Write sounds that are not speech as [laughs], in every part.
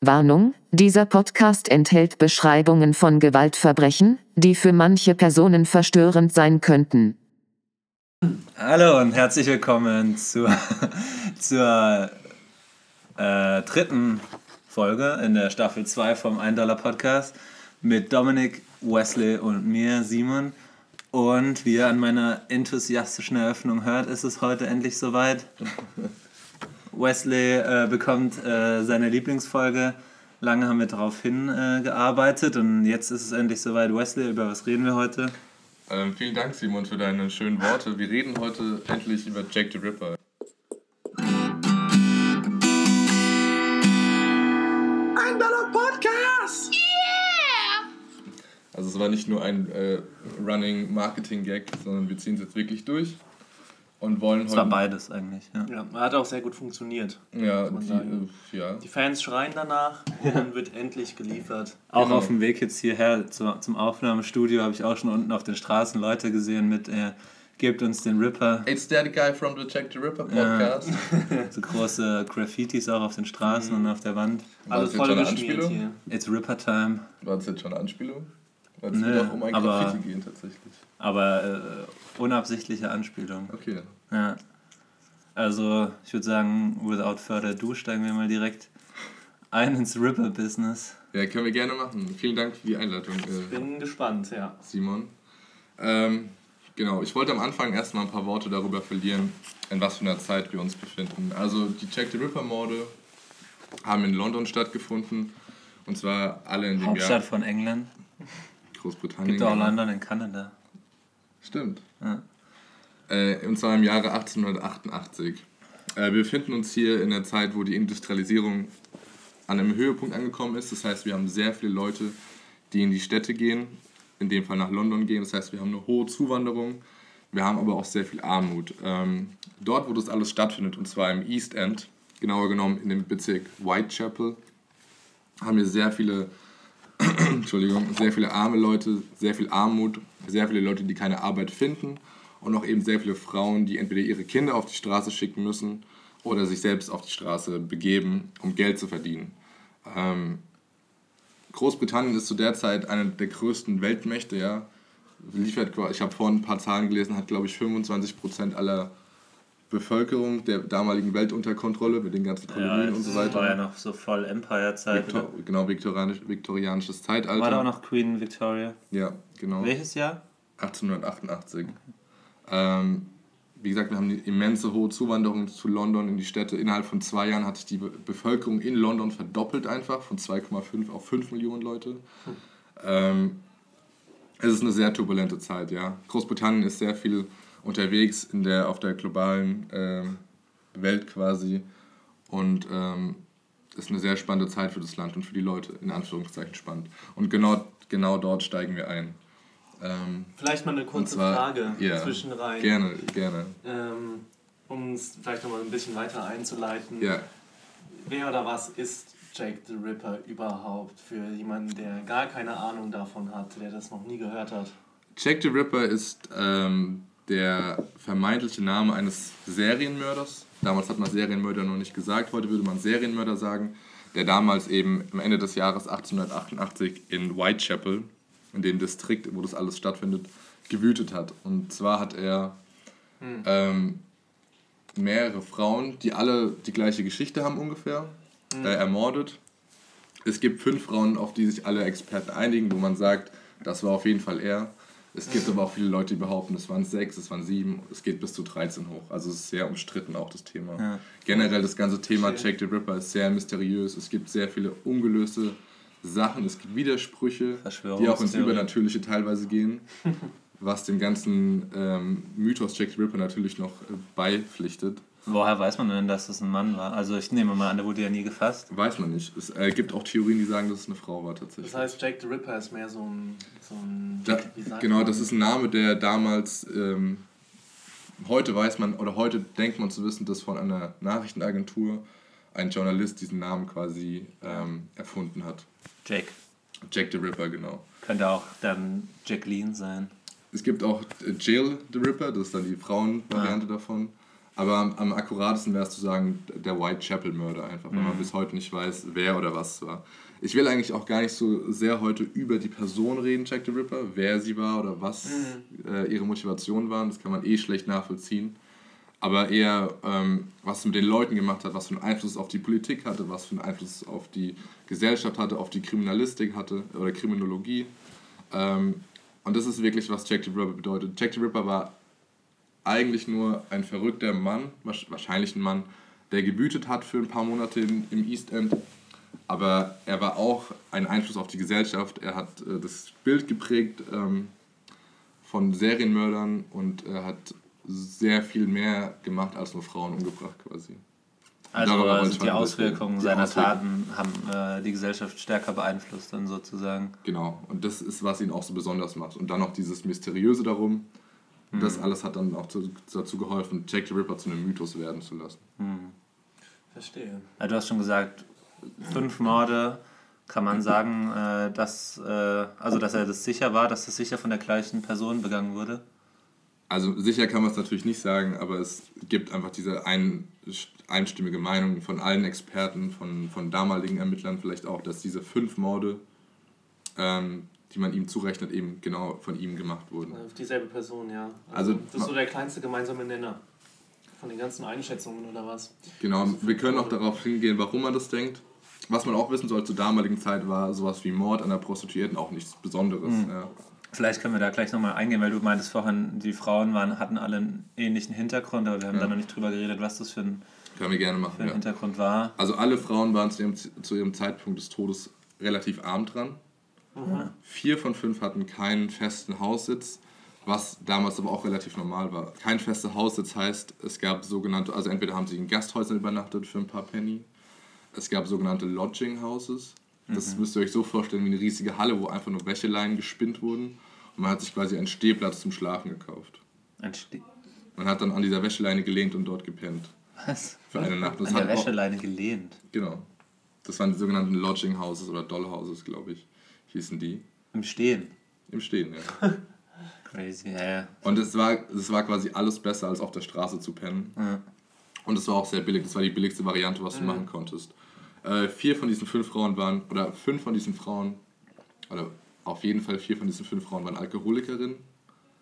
Warnung, dieser Podcast enthält Beschreibungen von Gewaltverbrechen, die für manche Personen verstörend sein könnten. Hallo und herzlich willkommen zur, [laughs] zur äh, dritten Folge in der Staffel 2 vom 1 Dollar Podcast mit Dominik, Wesley und mir, Simon. Und wie ihr an meiner enthusiastischen Eröffnung hört, ist es heute endlich soweit. [laughs] Wesley äh, bekommt äh, seine Lieblingsfolge. Lange haben wir darauf hingearbeitet äh, und jetzt ist es endlich soweit. Wesley, über was reden wir heute? Ähm, vielen Dank, Simon, für deine schönen Worte. Wir reden heute endlich über Jack the Ripper. Ein Dollar Podcast! Yeah! Also es war nicht nur ein äh, Running Marketing Gag, sondern wir ziehen es jetzt wirklich durch und wollen es war beides eigentlich. Ja. ja, hat auch sehr gut funktioniert. Ja, die, äh, ja. die Fans schreien danach [laughs] und dann wird endlich geliefert. Auch genau. auf dem Weg jetzt hierher zu, zum Aufnahmestudio habe ich auch schon unten auf den Straßen Leute gesehen mit. Äh, Gebt uns den Ripper. It's that guy from the Check the Ripper Podcast. Ja. [laughs] so große Graffitis auch auf den Straßen mhm. und auf der Wand. Alles voll beschmiert hier. It's Ripper Time. War das jetzt schon eine Anspielung? Weil es wird auch um ein aber, Graffiti gehen tatsächlich. Aber äh, unabsichtliche Anspielung. Okay. Ja. Also, ich würde sagen, without further ado, steigen wir mal direkt ein ins Ripper-Business. Ja, können wir gerne machen. Vielen Dank für die Einleitung. Äh, ich bin gespannt, ja. Simon. Ähm, genau, ich wollte am Anfang erstmal ein paar Worte darüber verlieren, in was für einer Zeit wir uns befinden. Also, die Jack the Ripper-Morde haben in London stattgefunden. Und zwar alle in dem Hauptstadt Jahr. von England. Großbritannien. Gibt auch London in Kanada. Stimmt. Ja. Äh, und zwar im Jahre 1888. Äh, wir befinden uns hier in der Zeit, wo die Industrialisierung an einem Höhepunkt angekommen ist. Das heißt, wir haben sehr viele Leute, die in die Städte gehen, in dem Fall nach London gehen. Das heißt, wir haben eine hohe Zuwanderung. Wir haben aber auch sehr viel Armut. Ähm, dort, wo das alles stattfindet, und zwar im East End, genauer genommen in dem Bezirk Whitechapel, haben wir sehr viele [clears throat] Entschuldigung, sehr viele arme Leute, sehr viel Armut, sehr viele Leute, die keine Arbeit finden und auch eben sehr viele Frauen, die entweder ihre Kinder auf die Straße schicken müssen oder sich selbst auf die Straße begeben, um Geld zu verdienen. Ähm, Großbritannien ist zu der Zeit eine der größten Weltmächte, ja. Liefert, ich habe vorhin ein paar Zahlen gelesen, hat glaube ich 25% aller Bevölkerung der damaligen Welt unter Kontrolle mit den ganzen Kolonien ja, und so weiter. Das war ja noch so voll Empire-Zeit. Victor, genau, viktorianisch, viktorianisches Zeitalter. War da auch noch Queen Victoria? Ja, genau. Welches Jahr? 1888. Ähm, wie gesagt, wir haben eine immense hohe Zuwanderung zu London in die Städte. Innerhalb von zwei Jahren hat sich die Bevölkerung in London verdoppelt einfach, von 2,5 auf 5 Millionen Leute. Hm. Ähm, es ist eine sehr turbulente Zeit, ja. Großbritannien ist sehr viel unterwegs in der, auf der globalen äh, Welt quasi. Und ähm, ist eine sehr spannende Zeit für das Land und für die Leute, in Anführungszeichen spannend. Und genau, genau dort steigen wir ein. Ähm, vielleicht mal eine kurze zwar, Frage yeah, zwischenrein. Gerne, gerne. Ähm, um es vielleicht nochmal ein bisschen weiter einzuleiten. Ja. Wer oder was ist Jake the Ripper überhaupt für jemanden, der gar keine Ahnung davon hat, der das noch nie gehört hat? Jack the Ripper ist ähm, der vermeintliche Name eines Serienmörders. Damals hat man Serienmörder noch nicht gesagt, heute würde man Serienmörder sagen, der damals eben am Ende des Jahres 1888 in Whitechapel, in dem Distrikt, wo das alles stattfindet, gewütet hat. Und zwar hat er hm. ähm, mehrere Frauen, die alle die gleiche Geschichte haben ungefähr, hm. äh, ermordet. Es gibt fünf Frauen, auf die sich alle Experten einigen, wo man sagt, das war auf jeden Fall er. Es gibt aber auch viele Leute, die behaupten, es waren sechs, es waren sieben, es geht bis zu 13 hoch. Also es ist sehr umstritten auch das Thema. Ja. Generell das ganze Thema Jack the Ripper ist sehr mysteriös. Es gibt sehr viele ungelöste Sachen, es gibt Widersprüche, die auch ins Übernatürliche teilweise gehen, was dem ganzen ähm, Mythos Jack the Ripper natürlich noch äh, beipflichtet. Woher weiß man denn, dass es ein Mann war? Also ich nehme mal an, der wurde ja nie gefasst. Weiß man nicht. Es äh, gibt auch Theorien, die sagen, dass es eine Frau war tatsächlich. Das heißt, Jack the Ripper ist mehr so ein... So ein da, genau, das ist ein Name, der damals... Ähm, heute weiß man, oder heute denkt man zu wissen, dass von einer Nachrichtenagentur ein Journalist diesen Namen quasi ähm, erfunden hat. Jack. Jack the Ripper, genau. Könnte auch dann Jacqueline sein. Es gibt auch Jill the Ripper, das ist dann die Frauenvariante ah. davon. Aber am, am akkuratesten wäre es zu sagen, der Whitechapel-Mörder einfach, weil man bis heute nicht weiß, wer oder was es war. Ich will eigentlich auch gar nicht so sehr heute über die Person reden, Jack the Ripper, wer sie war oder was äh, ihre Motivationen waren. Das kann man eh schlecht nachvollziehen. Aber eher, ähm, was es mit den Leuten gemacht hat, was für einen Einfluss es auf die Politik hatte, was für einen Einfluss es auf die Gesellschaft hatte, auf die Kriminalistik hatte oder Kriminologie. Ähm, und das ist wirklich, was Jack the Ripper bedeutet. Jack the Ripper war eigentlich nur ein verrückter Mann, wahrscheinlich ein Mann, der gebütet hat für ein paar Monate im, im East End. Aber er war auch ein Einfluss auf die Gesellschaft. Er hat äh, das Bild geprägt ähm, von Serienmördern und er hat sehr viel mehr gemacht als nur Frauen umgebracht quasi. Also, also die Auswirkungen seiner Auswirkungen. Taten haben äh, die Gesellschaft stärker beeinflusst dann sozusagen. Genau, und das ist, was ihn auch so besonders macht. Und dann noch dieses Mysteriöse darum, hm. das alles hat dann auch zu, dazu geholfen, Jack the Ripper zu einem Mythos werden zu lassen. Hm. Verstehe. Ja, du hast schon gesagt, fünf Morde, kann man sagen, äh, dass, äh, also dass er das sicher war, dass das sicher von der gleichen Person begangen wurde? Also sicher kann man es natürlich nicht sagen, aber es gibt einfach diese ein, einstimmige Meinung von allen Experten, von, von damaligen Ermittlern vielleicht auch, dass diese fünf Morde, ähm, die man ihm zurechnet, eben genau von ihm gemacht wurden. Auf dieselbe Person, ja. Also, also das ist so der kleinste gemeinsame Nenner von den ganzen Einschätzungen oder was. Genau, also wir können auch darauf hingehen, warum man das denkt. Was man auch wissen soll, zur damaligen Zeit war sowas wie Mord an der Prostituierten auch nichts Besonderes. Mhm. Ja. Vielleicht können wir da gleich nochmal eingehen, weil du meintest vorhin, die Frauen waren, hatten alle einen ähnlichen Hintergrund, aber wir haben ja. da noch nicht drüber geredet, was das für ein, Können wir gerne machen, für ein ja. Hintergrund war. Also alle Frauen waren zu ihrem, zu ihrem Zeitpunkt des Todes relativ arm dran. Mhm. Vier von fünf hatten keinen festen Haussitz, was damals aber auch relativ normal war. Kein fester Haussitz heißt, es gab sogenannte, also entweder haben sie in Gasthäusern übernachtet für ein paar Penny, es gab sogenannte Lodging Houses, das mhm. müsst ihr euch so vorstellen wie eine riesige Halle, wo einfach nur Wäscheleinen gespinnt wurden. Und man hat sich quasi einen Stehplatz zum Schlafen gekauft. Ein Steh Man hat dann an dieser Wäscheleine gelehnt und dort gepennt. Was? Für eine Nacht. Das an der Wäscheleine auch, gelehnt? Genau. Das waren die sogenannten Lodging Houses oder Dollhouses, glaube ich, hießen die. Im Stehen? Im Stehen, ja. [laughs] Crazy, ja, ja. Und es war, es war quasi alles besser, als auf der Straße zu pennen. Ja. Und es war auch sehr billig. Das war die billigste Variante, was du machen konntest. Äh, vier von diesen fünf Frauen waren, oder fünf von diesen Frauen, oder auf jeden Fall vier von diesen fünf Frauen waren Alkoholikerinnen.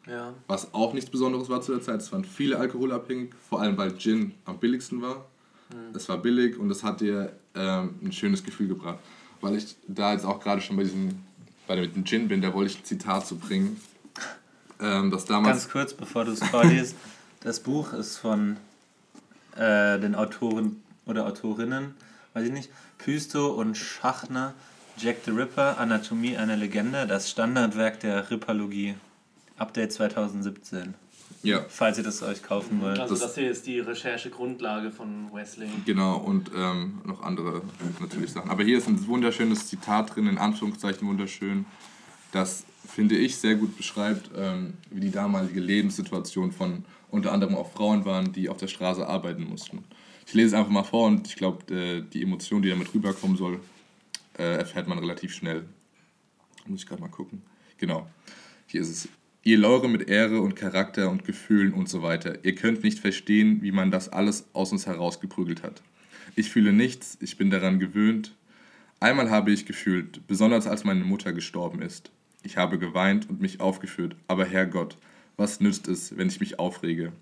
Ja. Was auch nichts Besonderes war zu der Zeit. Es waren viele alkoholabhängig, vor allem weil Gin am billigsten war. Mhm. Es war billig und es hat dir ähm, ein schönes Gefühl gebracht. Weil ich da jetzt auch gerade schon bei diesem, bei dem Gin bin, da wollte ich ein Zitat zu bringen. Ähm, das damals Ganz kurz, bevor du es vorliest. das Buch ist von äh, den Autoren oder Autorinnen weiß ich nicht, Pysto und Schachner, Jack the Ripper, Anatomie einer Legende, das Standardwerk der Ripperlogie. Update 2017. Ja. Falls ihr das euch kaufen wollt. Also das, hier ist die Recherchegrundlage von Wesley. Genau, und ähm, noch andere natürlich Sachen. Aber hier ist ein wunderschönes Zitat drin, in Anführungszeichen wunderschön, das, finde ich, sehr gut beschreibt, ähm, wie die damalige Lebenssituation von unter anderem auch Frauen waren, die auf der Straße arbeiten mussten. Ich lese es einfach mal vor und ich glaube, äh, die Emotion, die damit rüberkommen soll, äh, erfährt man relativ schnell. Muss ich gerade mal gucken. Genau. Hier ist es. Ihr Leure mit Ehre und Charakter und Gefühlen und so weiter. Ihr könnt nicht verstehen, wie man das alles aus uns herausgeprügelt hat. Ich fühle nichts, ich bin daran gewöhnt. Einmal habe ich gefühlt, besonders als meine Mutter gestorben ist. Ich habe geweint und mich aufgeführt, aber Herrgott, was nützt es, wenn ich mich aufrege?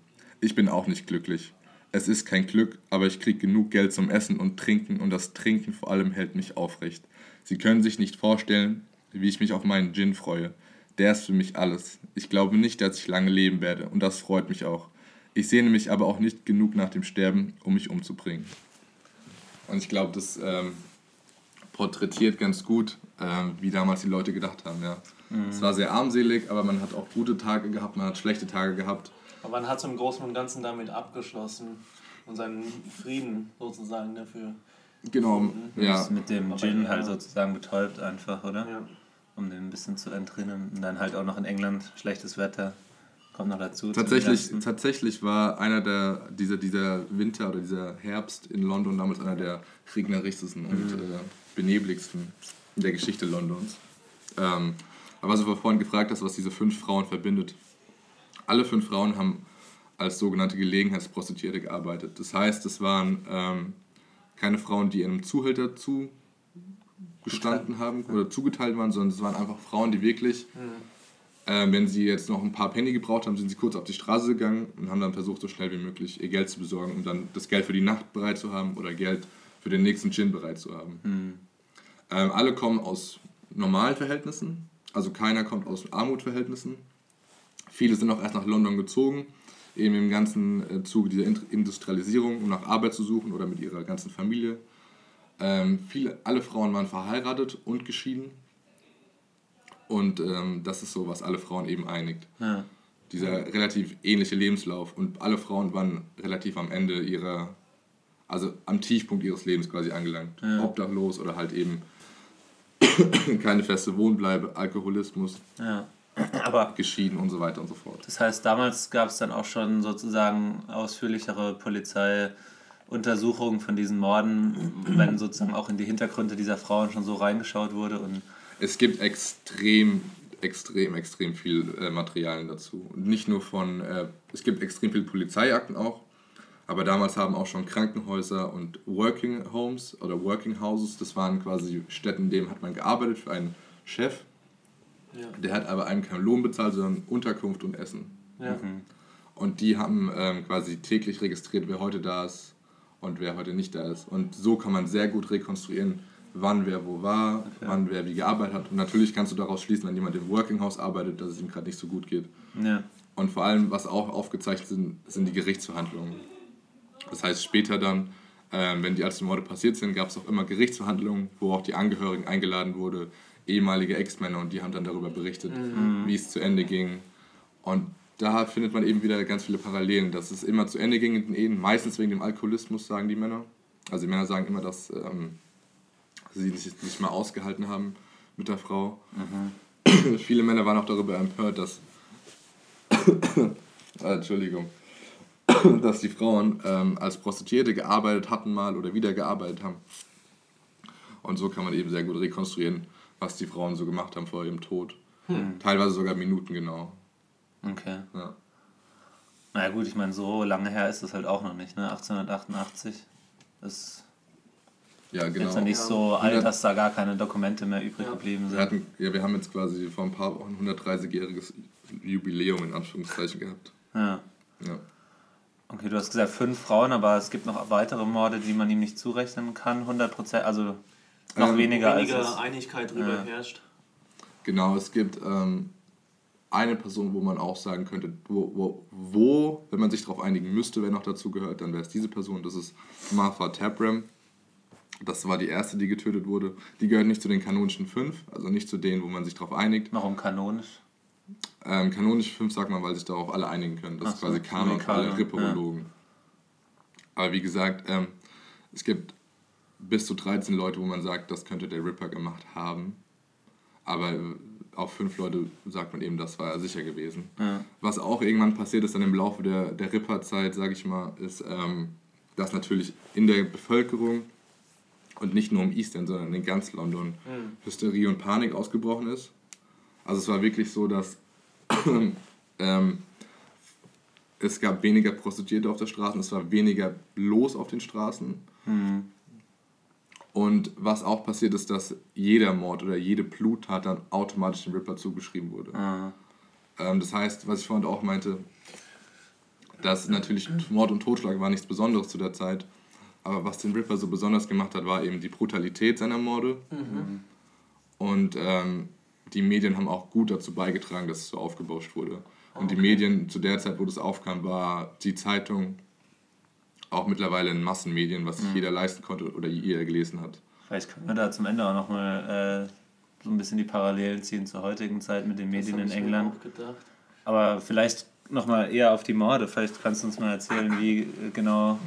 Ich bin auch nicht glücklich. Es ist kein Glück, aber ich kriege genug Geld zum Essen und Trinken und das Trinken vor allem hält mich aufrecht. Sie können sich nicht vorstellen, wie ich mich auf meinen Gin freue. Der ist für mich alles. Ich glaube nicht, dass ich lange leben werde und das freut mich auch. Ich sehne mich aber auch nicht genug nach dem Sterben, um mich umzubringen. Und ich glaube, das ähm, porträtiert ganz gut, ähm, wie damals die Leute gedacht haben. Ja. Mhm. Es war sehr armselig, aber man hat auch gute Tage gehabt, man hat schlechte Tage gehabt. Aber man hat so im Großen und Ganzen damit abgeschlossen und seinen Frieden sozusagen dafür. Genau, ja. Ist mit dem Gin halt sozusagen betäubt einfach, oder? Ja. Um den ein bisschen zu entrinnen. Und dann halt auch noch in England schlechtes Wetter. Kommt noch dazu. Tatsächlich, tatsächlich war einer der, dieser, dieser Winter oder dieser Herbst in London damals einer der regnerischsten mhm. und äh, benebligsten in der Geschichte Londons. Ähm, aber was du vorhin gefragt hast, was diese fünf Frauen verbindet, alle fünf Frauen haben als sogenannte Gelegenheitsprostituierte gearbeitet. Das heißt, es waren ähm, keine Frauen, die einem Zuhälter zugestanden haben oder zugeteilt waren, sondern es waren einfach Frauen, die wirklich, äh, wenn sie jetzt noch ein paar Penny gebraucht haben, sind sie kurz auf die Straße gegangen und haben dann versucht, so schnell wie möglich ihr Geld zu besorgen, um dann das Geld für die Nacht bereit zu haben oder Geld für den nächsten Gin bereit zu haben. Ähm, alle kommen aus normalen Verhältnissen, also keiner kommt aus Armutverhältnissen. Viele sind auch erst nach London gezogen, eben im ganzen äh, Zuge dieser Industrialisierung, um nach Arbeit zu suchen oder mit ihrer ganzen Familie. Ähm, viele, alle Frauen waren verheiratet und geschieden. Und ähm, das ist so, was alle Frauen eben einigt. Ja. Dieser relativ ähnliche Lebenslauf. Und alle Frauen waren relativ am Ende ihrer, also am Tiefpunkt ihres Lebens quasi angelangt. Obdachlos oder halt eben [coughs] keine feste Wohnbleibe, Alkoholismus, ja. Aber geschieden und so weiter und so fort. das heißt, damals gab es dann auch schon sozusagen ausführlichere Polizeiuntersuchungen von diesen Morden, wenn sozusagen auch in die Hintergründe dieser Frauen schon so reingeschaut wurde und Es gibt extrem, extrem, extrem viel äh, Materialien dazu. Und nicht nur von, äh, es gibt extrem viele Polizeiakten auch, aber damals haben auch schon Krankenhäuser und Working Homes oder Working Houses, das waren quasi Städten, in denen hat man gearbeitet für einen Chef, Ja. der hat aber einem keinen Lohn bezahlt, sondern Unterkunft und Essen. Ja. Und die haben ähm, quasi täglich registriert, wer heute da ist und wer heute nicht da ist. Und so kann man sehr gut rekonstruieren, wann wer wo war, wann wer wie gearbeitet hat. Und natürlich kannst du daraus schließen, wenn jemand im Working House arbeitet, dass es ihm gerade nicht so gut geht. ja. Und vor allem, was auch aufgezeichnet sind, sind die Gerichtsverhandlungen. Das heißt, später dann, ähm, wenn die ersten Morde passiert sind, gab es auch immer Gerichtsverhandlungen, wo auch die Angehörigen eingeladen wurde, ehemalige Ex-Männer, und die haben dann darüber berichtet, wie es zu Ende ging. Und da findet man eben wieder ganz viele Parallelen, dass es immer zu Ende ging in den Ehen, meistens wegen dem Alkoholismus, sagen die Männer. Also die Männer sagen immer, dass ähm, sie sich nicht mal ausgehalten haben mit der Frau. Viele Männer waren auch darüber empört, dass [coughs] Ah, Entschuldigung, [coughs] dass die Frauen ähm, als Prostituierte gearbeitet hatten mal oder wieder gearbeitet haben. Und so kann man eben sehr gut rekonstruieren, was die Frauen so gemacht haben vor ihrem Tod. Teilweise sogar minutengenau. Okay. Ja. Na ja, gut, ich meine, so lange her ist das halt auch noch nicht, ne? 1888 ist Ja, genau. jetzt ja nicht Ja. so alt, dass da gar keine Dokumente mehr übrig Ja. geblieben Wir, sind. hatten, ja, wir haben jetzt quasi vor ein paar Wochen 130-jähriges Jubiläum in Anführungszeichen gehabt. Ja. Ja. Okay, du hast gesagt fünf Frauen, aber es gibt noch weitere Morde, die man ihm nicht zurechnen kann. 100 Prozent, also noch Ähm, weniger, Weniger als es. Einigkeit drüber Ja. herrscht. Genau, es gibt ähm, eine Person, wo man auch sagen könnte, wo, wo, wo, wenn man sich darauf einigen müsste, wer noch dazu gehört, dann wäre es diese Person. Das ist Martha Tabram. Das war die erste, die getötet wurde. Die gehört nicht zu den kanonischen fünf, also nicht zu denen, wo man sich darauf einigt. Warum kanonisch? Ähm, kanonisch fünf sagt man, weil sich darauf alle einigen können. Das Ach ist quasi so Kanon für alle Ripperologen. Aber wie gesagt, ähm, es gibt bis zu 13 Leute, wo man sagt, das könnte der Ripper gemacht haben. Aber äh, auf fünf Leute sagt man eben, das war er sicher gewesen. Ja. Was auch irgendwann passiert ist dann im Laufe der, der Ripper-Zeit, sage ich mal, ist, ähm, dass natürlich in der Bevölkerung und nicht nur im East End, sondern in ganz London Hysterie und Panik ausgebrochen ist. Also es war wirklich so, dass [clears throat] ähm, es gab weniger Prostituierte auf der Straße, es war weniger los auf den Straßen. Und was auch passiert ist, dass jeder Mord oder jede Bluttat dann automatisch dem Ripper zugeschrieben wurde. Ah. Ähm, das heißt, was ich vorhin auch meinte, dass natürlich Mord und Totschlag war nichts Besonderes zu der Zeit. Aber was den Ripper so besonders gemacht hat, war eben die Brutalität seiner Morde. Und ähm, die Medien haben auch gut dazu beigetragen, dass es so aufgebauscht wurde. Und die Medien zu der Zeit, wo das aufkam, war die Zeitung auch mittlerweile in Massenmedien, was sich jeder leisten konnte oder jeder gelesen hat. Vielleicht können wir da zum Ende auch nochmal äh, so ein bisschen die Parallelen ziehen zur heutigen Zeit mit den Medien in ich mir England. auch gedacht. Aber vielleicht nochmal eher auf die Morde. Vielleicht kannst du uns mal erzählen, wie äh, genau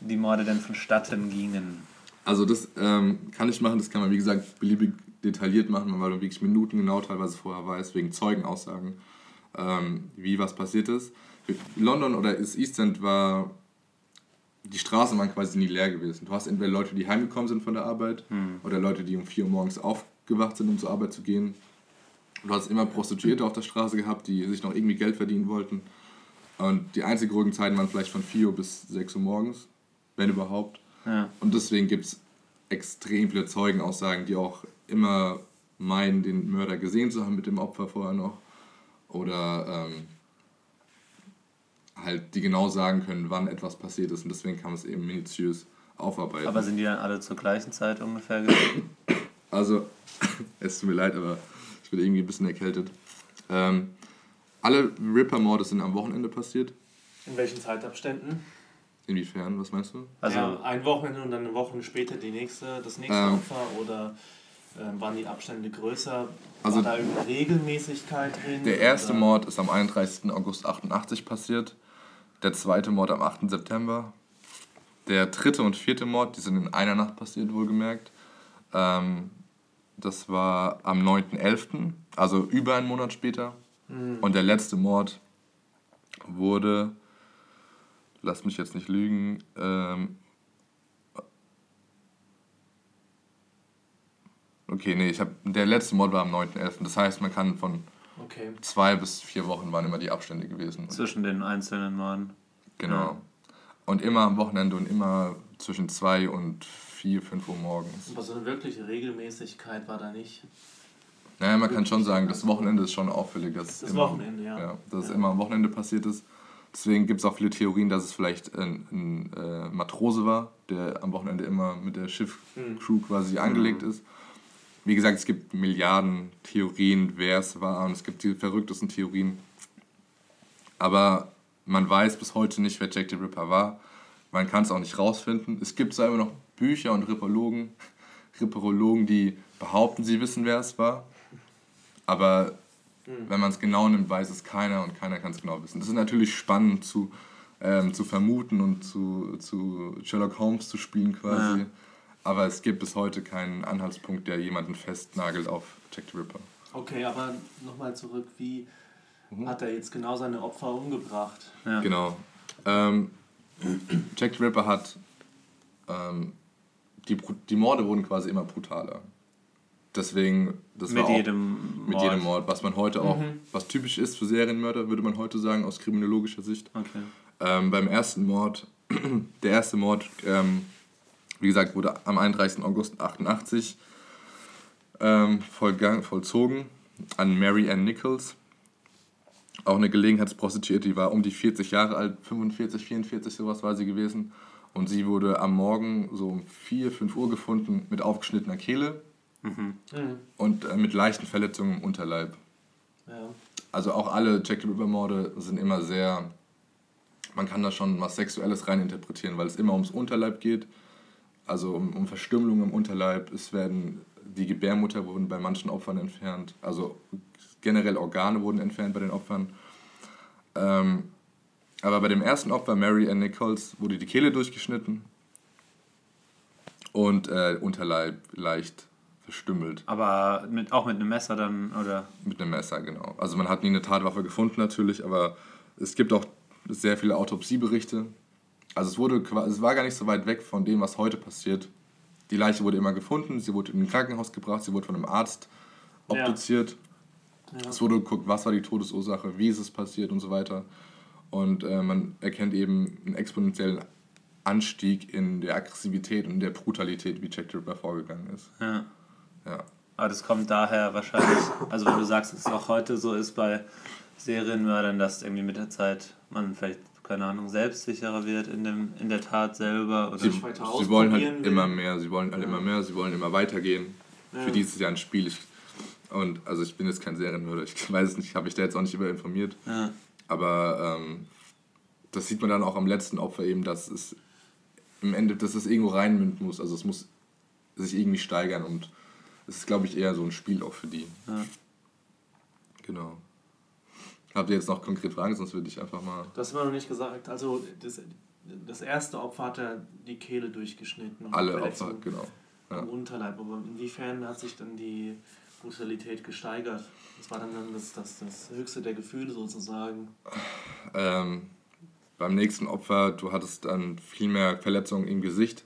die Morde denn vonstatten gingen. Also das ähm, kann ich machen, das kann man wie gesagt beliebig detailliert machen, weil man wirklich Minuten genau teilweise vorher weiß, wegen Zeugenaussagen, ähm, wie was passiert ist. London oder East End war, die Straßen waren quasi nie leer gewesen. Du hast entweder Leute, die heimgekommen sind von der Arbeit oder Leute, die um 4 Uhr morgens aufgewacht sind, um zur Arbeit zu gehen. Du hast immer Prostituierte auf der Straße gehabt, die sich noch irgendwie Geld verdienen wollten. Und die einzigen ruhigen Zeiten waren vielleicht von 4 Uhr bis 6 Uhr morgens, wenn überhaupt. Ja. Und deswegen gibt es extrem viele Zeugenaussagen, die auch immer meinen, den Mörder gesehen zu haben mit dem Opfer vorher noch. Oder ähm, halt, die genau sagen können, wann etwas passiert ist. Und deswegen kann man es eben minutiös aufarbeiten. Aber sind die dann alle zur gleichen Zeit ungefähr gewesen? Also, [coughs] es tut mir leid, aber ich bin irgendwie ein bisschen erkältet. Ähm, alle Ripper-Morde sind am Wochenende passiert. In welchen Zeitabständen? Inwiefern, was meinst du? Also, ja, ein Wochenende und dann eine Woche später die nächste, das nächste Ähm. Opfer oder ähm, waren die Abstände größer? Also- War da irgendeine Regelmäßigkeit drin? Der erste oder? Mord ist am 31. August 88 passiert. Der zweite Mord am 8. September. Der dritte und vierte Mord, die sind in einer Nacht passiert, wohlgemerkt. Ähm, das war am 9.11., also über einen Monat später. Und der letzte Mord wurde, lass mich jetzt nicht lügen, ähm, okay, nee, ich hab, der letzte Mord war am 9.11. Das heißt, man kann von Okay. zwei bis vier Wochen waren immer die Abstände gewesen. zwischen den einzelnen Morden. Genau. Und immer am Wochenende und immer zwischen zwei und vier, fünf Uhr morgens. Aber so eine wirkliche Regelmäßigkeit war da nicht. Naja, man kann schon sagen, das Wochenende ist schon auffällig. Dass es Das immer, Wochenende, ja. ja dass es Ja. immer am Wochenende passiert ist. Deswegen gibt es auch viele Theorien, dass es vielleicht ein, ein äh, Matrose war, der am Wochenende immer mit der Schiffcrew quasi angelegt ist. Wie gesagt, es gibt Milliarden Theorien, wer es war, und es gibt die verrücktesten Theorien. Aber man weiß bis heute nicht, wer Jack the Ripper war. Man kann es auch nicht rausfinden. Es gibt zwar immer noch Bücher und Ripperologen, [laughs] Ripperologen, die behaupten, sie wissen, wer es war. Aber wenn man es genau nimmt, weiß es keiner und keiner kann es genau wissen. Das ist natürlich spannend zu, ähm, zu vermuten und zu, zu Sherlock Holmes zu spielen quasi. Ja. Aber es gibt bis heute keinen Anhaltspunkt, der jemanden festnagelt auf Jack the Ripper. Okay, aber nochmal zurück, wie Mhm. hat er jetzt genau seine Opfer umgebracht? Ja. Genau. Ähm, Jack the Ripper hat. Ähm, die, die Morde wurden quasi immer brutaler. Deswegen, das Mit war auch jedem mit Mord. jedem Mord, was man heute auch, was typisch ist für Serienmörder, würde man heute sagen, aus kriminologischer Sicht. Okay. Ähm, beim ersten Mord, [clears throat] der erste Mord, ähm, wie gesagt, wurde am 31. August 88 ähm, vollzogen an Mary Ann Nichols. Auch eine Gelegenheitsprostituierte, die war um die 40 Jahre alt, 45, 44, sowas war sie gewesen. Und sie wurde am Morgen so um 4, 5 Uhr gefunden mit aufgeschnittener Kehle Mhm. und äh, mit leichten Verletzungen im Unterleib. Ja. Also auch alle Jack the Ripper Morde sind immer sehr, man kann da schon was Sexuelles reininterpretieren, weil es immer ums Unterleib geht, also um, um Verstümmelung im Unterleib. Es werden, die Gebärmutter wurden bei manchen Opfern entfernt, also generell Organe wurden entfernt bei den Opfern. Ähm, aber bei dem ersten Opfer, Mary Ann Nichols, wurde die Kehle durchgeschnitten und äh, Unterleib leicht verstümmelt. Aber mit, auch mit einem Messer dann, oder? Mit einem Messer, genau. Also man hat nie eine Tatwaffe gefunden natürlich, aber es gibt auch sehr viele Autopsieberichte. Also es wurde es war gar nicht so weit weg von dem, was heute passiert. Die Leiche wurde immer gefunden, sie wurde in ein Krankenhaus gebracht, sie wurde von einem Arzt Ja. obduziert. Ja. Es wurde geguckt, was war die Todesursache, wie ist es passiert und so weiter. Und äh, man erkennt eben einen exponentiellen Anstieg in der Aggressivität und der Brutalität, wie Jack the Ripper vorgegangen ist. Ja. Ja. Aber das kommt daher wahrscheinlich, also wenn du sagst, dass es auch heute so ist bei Serienmördern, dass irgendwie mit der Zeit man vielleicht, keine Ahnung, selbstsicherer wird in, dem, in der Tat selber. Oder Sie, sie wollen halt will. immer mehr, sie wollen halt immer mehr, sie wollen immer weitergehen. Ja. Für die ist es ja ein Spiel. Ich, und also ich bin jetzt kein Serienmörder, ich [laughs] weiß es nicht, habe ich da jetzt auch nicht über informiert. ja. Aber ähm, das sieht man dann auch am letzten Opfer eben, dass es im Ende, dass es irgendwo reinmünden muss. Also es muss sich irgendwie steigern und es ist, glaube ich, eher so ein Spiel auch für die. Ja. Genau. Habt ihr jetzt noch konkret Fragen, sonst würde ich einfach mal. Das haben wir noch nicht gesagt. Also das, das erste Opfer hat er die Kehle durchgeschnitten. Alle Opfer, genau. Ja. Am Unterleib. Aber inwiefern hat sich dann die Brutalität gesteigert? Das war dann, das, das, das höchste der Gefühle sozusagen. Ähm, beim nächsten Opfer, du hattest dann viel mehr Verletzungen im Gesicht,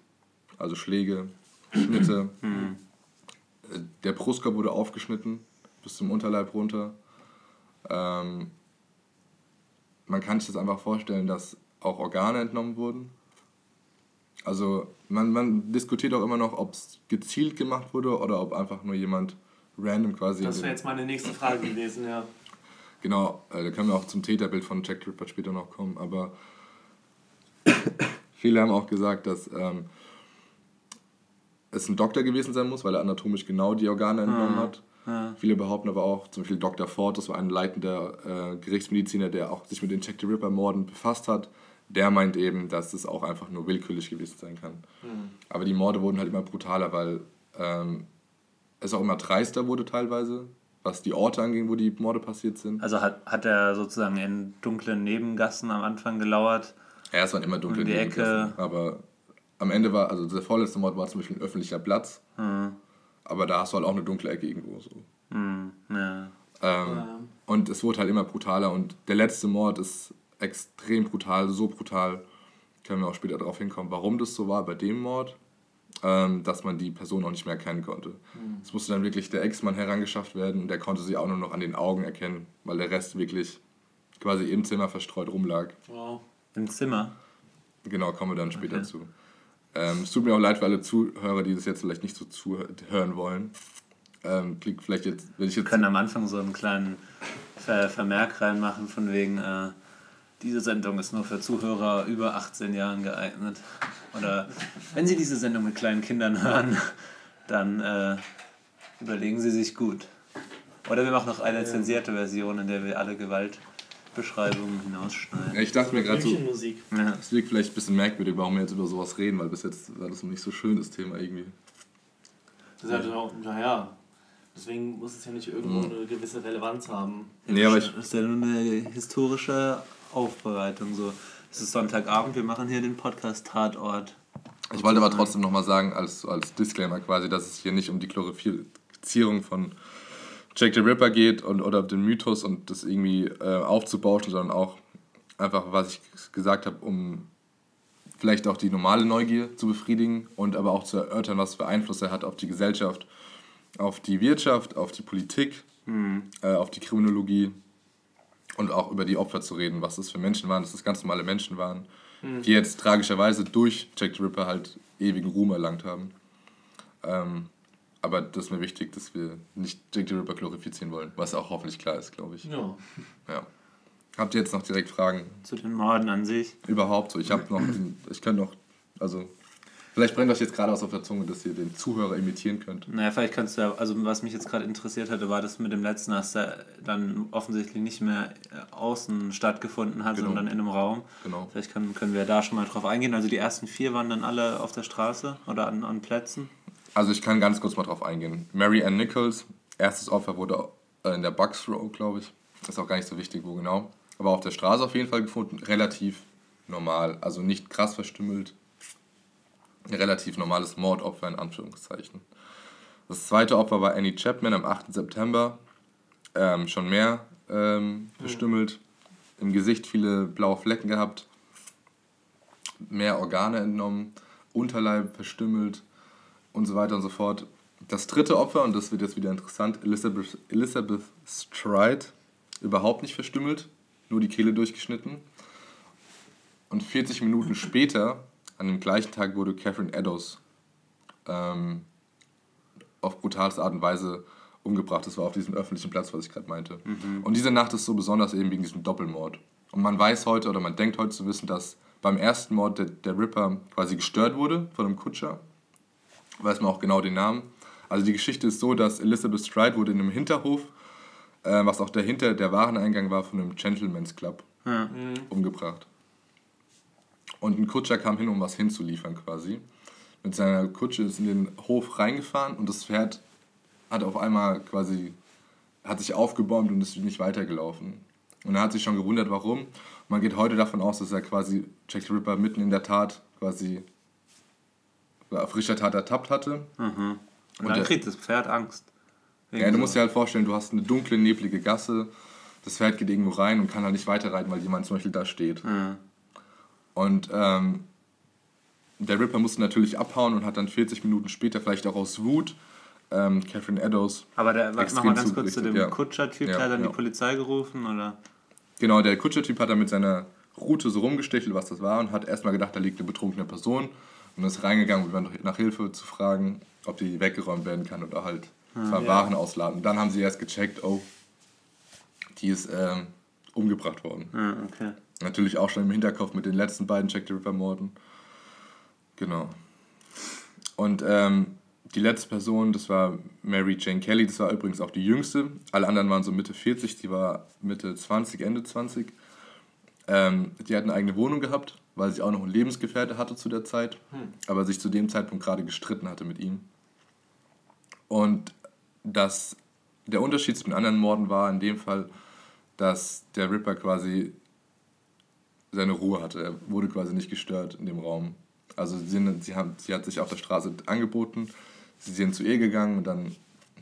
also Schläge, Schnitte. Äh, Der Brustkorb wurde aufgeschnitten bis zum Unterleib runter. Ähm, man kann sich das einfach vorstellen, dass auch Organe entnommen wurden. Also man, man diskutiert auch immer noch, ob es gezielt gemacht wurde oder ob einfach nur jemand random quasi... Das wäre jetzt meine nächste Frage gewesen, ja. Genau, äh, da können wir auch zum Täterbild von Jack Ripper später noch kommen, aber [coughs] viele haben auch gesagt, dass ähm, es ein Doktor gewesen sein muss, weil er anatomisch genau die Organe entnommen Ah, hat. Ah. Viele behaupten aber auch, zum Beispiel Dr. Ford, das war ein leitender äh, Gerichtsmediziner, der auch sich mit den Jack the Ripper-Morden befasst hat, der meint eben, dass es auch einfach nur willkürlich gewesen sein kann. Aber die Morde wurden halt immer brutaler, weil ähm, es auch immer dreister wurde teilweise, was die Orte anging, wo die Morde passiert sind. Also hat, hat er sozusagen in dunklen Nebengassen am Anfang gelauert. Ja, es waren immer dunkle Um Nebengassen, Ecke. Aber am Ende war, also der vorletzte Mord war zum Beispiel ein öffentlicher Platz. Aber da hast du halt auch eine dunkle Ecke irgendwo. So. Hm, ja. Ähm, Und es wurde halt immer brutaler. Und der letzte Mord ist extrem brutal, so brutal. Können wir auch später darauf hinkommen, warum das so war bei dem Mord, ähm, dass man die Person auch nicht mehr erkennen konnte. Es musste dann wirklich der Ex-Mann herangeschafft werden und der konnte sie auch nur noch an den Augen erkennen, weil der Rest wirklich quasi im Zimmer verstreut rumlag. Wow. Im Zimmer. Genau, kommen wir dann später Okay. zu. Ähm, es tut mir auch leid für alle Zuhörer, die das jetzt vielleicht nicht so zuhören wollen. Ähm, klingt vielleicht jetzt, wenn ich Wir jetzt. können am Anfang so einen kleinen Ver Vermerk reinmachen, von wegen, äh, diese Sendung ist nur für Zuhörer über 18 Jahren geeignet. Oder wenn Sie diese Sendung mit kleinen Kindern hören, dann äh, überlegen Sie sich gut. Oder wir machen noch eine zensierte Version, in der wir alle Gewaltbeschreibungen hinausschneiden. Ich dachte mir gerade so, es wirkt vielleicht ein bisschen merkwürdig, warum wir jetzt über sowas reden, weil bis jetzt war das noch nicht so schön, das Thema irgendwie. Das ist halt auch, naja, deswegen muss es ja nicht irgendwo Mhm. eine gewisse Relevanz haben. Nee, aber ich, Das ist ja nur eine historische Aufbereitung. So. Es ist Sonntagabend, wir machen hier den Podcast Tatort. ich wollte aber trotzdem nochmal sagen, als, als Disclaimer quasi, dass es hier nicht um die Glorifizierung von Jack the Ripper geht und, oder den Mythos und das irgendwie äh, aufzubauschen, sondern auch einfach, was ich gesagt habe, um vielleicht auch die normale Neugier zu befriedigen und aber auch zu erörtern, was für Einfluss er hat auf die Gesellschaft, auf die Wirtschaft, auf die Politik, äh, auf die Kriminologie und auch über die Opfer zu reden, was das für Menschen waren, dass das ganz normale Menschen waren, die jetzt tragischerweise durch Jack the Ripper halt ewigen Ruhm erlangt haben. Ähm, aber das ist mir wichtig, dass wir nicht Jack the Ripper glorifizieren wollen, was auch hoffentlich klar ist, glaube ich. Ja. Ja. Habt ihr jetzt noch direkt Fragen? Zu den Morden an sich. Überhaupt so. Ich habe noch, ich könnte noch, also vielleicht brennt euch jetzt gerade was auf der Zunge, dass ihr den Zuhörer imitieren könnt. Naja, vielleicht kannst du ja, also was mich jetzt gerade interessiert hatte, war das mit dem letzten, dass der dann offensichtlich nicht mehr äh, außen stattgefunden hat, Genau. sondern in einem Raum. Genau. Vielleicht können, können wir da schon mal drauf eingehen. Also die ersten vier waren dann alle auf der Straße oder an, an Plätzen. Also ich kann ganz kurz mal drauf eingehen. Mary Ann Nichols, erstes Opfer wurde in der Bucks Row, glaube ich. Ist auch gar nicht so wichtig, wo genau. Aber auf der Straße auf jeden Fall gefunden. Relativ normal. Also nicht krass verstümmelt. Relativ normales Mordopfer in Anführungszeichen. Das zweite Opfer war Annie Chapman am 8. September. Ähm, schon mehr ähm, verstümmelt. Im Gesicht viele blaue Flecken gehabt. Mehr Organe entnommen. Unterleib verstümmelt und so weiter und so fort. Das dritte Opfer, und das wird jetzt wieder interessant, Elizabeth, Elizabeth Stride, überhaupt nicht verstümmelt, nur die Kehle durchgeschnitten. Und 40 Minuten später, an dem gleichen Tag, wurde Catherine Eddowes ähm, auf brutalste Art und Weise umgebracht. Das war auf diesem öffentlichen Platz, was ich gerade meinte. Und diese Nacht ist so besonders eben wegen diesem Doppelmord. Und man weiß heute oder man denkt heute zu wissen, dass beim ersten Mord der, der Ripper quasi gestört wurde von einem Kutscher. Weiß man auch genau den Namen. Also die Geschichte ist so, dass Elizabeth Stride wurde in einem Hinterhof, äh, was auch dahinter der Wareneingang war von einem Gentleman's Club, Ja. umgebracht. Und ein Kutscher kam hin, um was hinzuliefern quasi. Mit seiner Kutsche ist in den Hof reingefahren und das Pferd hat auf einmal quasi, hat sich aufgebäumt und ist nicht weitergelaufen. Und er hat sich schon gewundert, warum. Man geht heute davon aus, dass er quasi Jack the Ripper mitten in der Tat quasi auf frischer Tat ertappt hatte. Und, Und dann der- kriegt das Pferd Angst. Ja, du musst dir halt vorstellen, du hast eine dunkle, neblige Gasse, das Pferd geht irgendwo rein und kann halt nicht weiterreiten, weil jemand zum Beispiel da steht. Ja. Und ähm, der Ripper musste natürlich abhauen und hat dann 40 Minuten später, vielleicht auch aus Wut, ähm, Catherine Eddowes. Aber der, mach Extrem mal ganz kurz zu dem ja. Kutscher-Typ, Ja, der hat dann ja. die Polizei gerufen, oder? Genau, der Kutschertyp hat da mit seiner Route so rumgestichelt, was das war, und hat erstmal gedacht, da liegt eine betrunkene Person und ist reingegangen, um nach Hilfe zu fragen, ob die weggeräumt werden kann oder halt ah, ja. Waren ausladen. dann haben sie erst gecheckt, oh, die ist ähm, umgebracht worden. Ah, okay. Natürlich auch schon im Hinterkopf mit den letzten beiden Jack the Ripper-Morden. Genau. Und ähm, die letzte Person, das war Mary Jane Kelly, das war übrigens auch die jüngste. Alle anderen waren so Mitte 40, die war Mitte 20, Ende 20. Ähm, die hat eine eigene Wohnung gehabt, weil sie auch noch einen Lebensgefährte hatte zu der Zeit, hm. aber sich zu dem Zeitpunkt gerade gestritten hatte mit ihm. Und das, der Unterschied zu den anderen Morden war in dem Fall, dass der Ripper quasi seine Ruhe hatte. Er wurde quasi nicht gestört in dem Raum. Also sie, sie, haben, sie hat sich auf der Straße angeboten, sie sind zu ihr gegangen und dann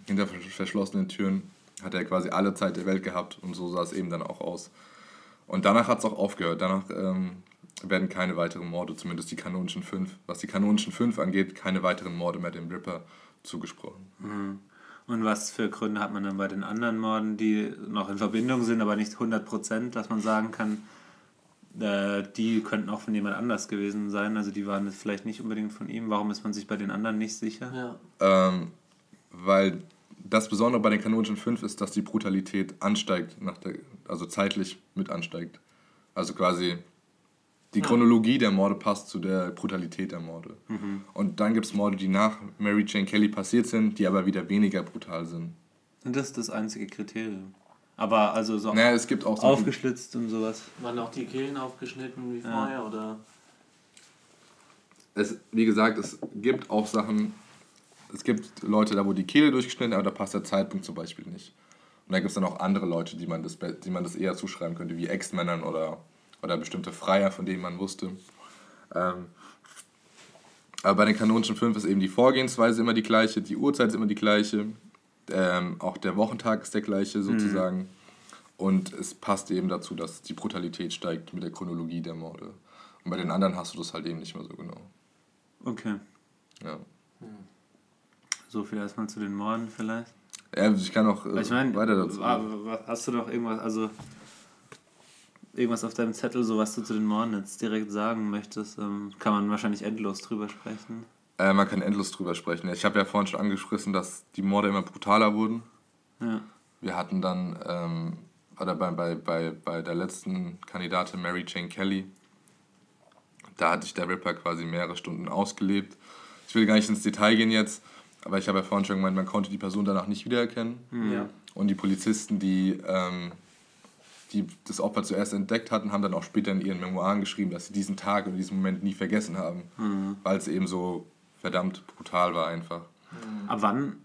hinter verschlossenen Türen hat er quasi alle Zeit der Welt gehabt und so sah es eben dann auch aus. Und danach hat es auch aufgehört. Danach ähm, werden keine weiteren Morde, zumindest die kanonischen fünf, was die kanonischen fünf angeht, keine weiteren Morde mehr dem Ripper zugesprochen. Mhm. Und was für Gründe hat man dann bei den anderen Morden, die noch in Verbindung sind, aber nicht 100 Prozent, dass man sagen kann, äh, die könnten auch von jemand anders gewesen sein. Also die waren vielleicht nicht unbedingt von ihm. Warum ist man sich bei den anderen nicht sicher? Ja. Ähm, weil das Besondere bei den kanonischen 5 ist, dass die Brutalität ansteigt, nach der, also zeitlich mit ansteigt. Also quasi die Chronologie der Morde passt zu der Brutalität der Morde. Mhm. Und dann gibt es Morde, die nach Mary Jane Kelly passiert sind, die aber wieder weniger brutal sind. Und das ist das einzige Kriterium. Aber also so naja, es gibt auch so aufgeschlitzt und sowas. Waren auch die Kehlen aufgeschnitten wie ja. vorher oder? Es, wie gesagt, es gibt auch Sachen, es gibt Leute da, wo die Kehle durchgeschnitten, aber da passt der Zeitpunkt zum Beispiel nicht. Und da gibt es dann auch andere Leute, die man das, die man das eher zuschreiben könnte, wie Ex-Männern oder, oder bestimmte Freier, von denen man wusste. Ähm, aber bei den kanonischen fünf ist eben die Vorgehensweise immer die gleiche, die Uhrzeit ist immer die gleiche, ähm, auch der Wochentag ist der gleiche mhm. sozusagen. Mhm. Und es passt eben dazu, dass die Brutalität steigt mit der Chronologie der Morde. Und bei den anderen hast du das halt eben nicht mehr so genau. Okay. Ja. So viel erstmal zu den Morden vielleicht. Ja, ich kann auch äh, ich mein, weiter dazu. Hast du noch irgendwas, also irgendwas auf deinem Zettel, so was du zu den Morden jetzt direkt sagen möchtest? Ähm, kann man wahrscheinlich endlos drüber sprechen. Äh, man kann endlos drüber sprechen. Ich habe ja vorhin schon angesprochen, dass die Morde immer brutaler wurden. Ja. Wir hatten dann, ähm, oder bei, bei, bei, bei der letzten Kandidatin Mary Jane Kelly, da hatte ich der Ripper quasi mehrere Stunden ausgelebt. Ich will gar nicht ins Detail gehen jetzt, aber ich habe ja vorhin schon gemeint, man konnte die Person danach nicht wiedererkennen. Ja. Und die Polizisten, die, ähm, die das Opfer zuerst entdeckt hatten, haben dann auch später in ihren Memoiren geschrieben, dass sie diesen Tag und diesen Moment nie vergessen haben, mhm. weil es eben so verdammt brutal war einfach. Ab wann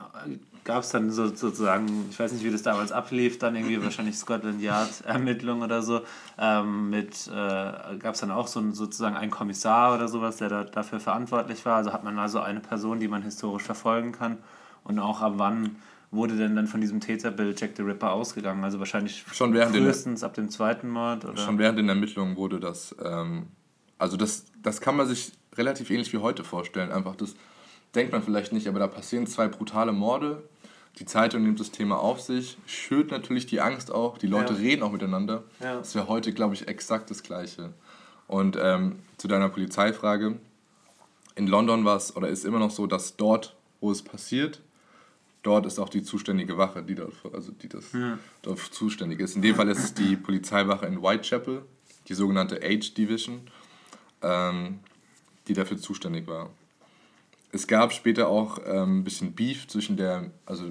gab es dann so, sozusagen, ich weiß nicht, wie das damals ablief, dann irgendwie wahrscheinlich Scotland Yard [laughs] Ermittlungen oder so, ähm, mit, äh, gab es dann auch so sozusagen einen Kommissar oder sowas, der da, dafür verantwortlich war? Also hat man also eine Person, die man historisch verfolgen kann und auch ab wann wurde denn dann von diesem Täterbild Jack the Ripper ausgegangen? Also wahrscheinlich schon während frühestens ab dem zweiten Mord? Oder? Schon während den Ermittlungen wurde das, ähm, also das, das kann man sich relativ ähnlich wie heute vorstellen. Einfach das denkt man vielleicht nicht, aber da passieren zwei brutale Morde. Die Zeitung nimmt das Thema auf sich, schürt natürlich die Angst auch. Die Leute ja. reden auch miteinander. Ja. Das wäre heute, glaube ich, exakt das Gleiche. Und ähm, zu deiner Polizeifrage. In London war es oder ist immer noch so, dass dort, wo es passiert, dort ist auch die zuständige Wache, die dort, also die das ja. dort zuständig ist. In dem Fall ist es die Polizeiwache in Whitechapel, die sogenannte Age Division. Ähm, die dafür zuständig war. Es gab später auch ähm, ein bisschen Beef zwischen der, also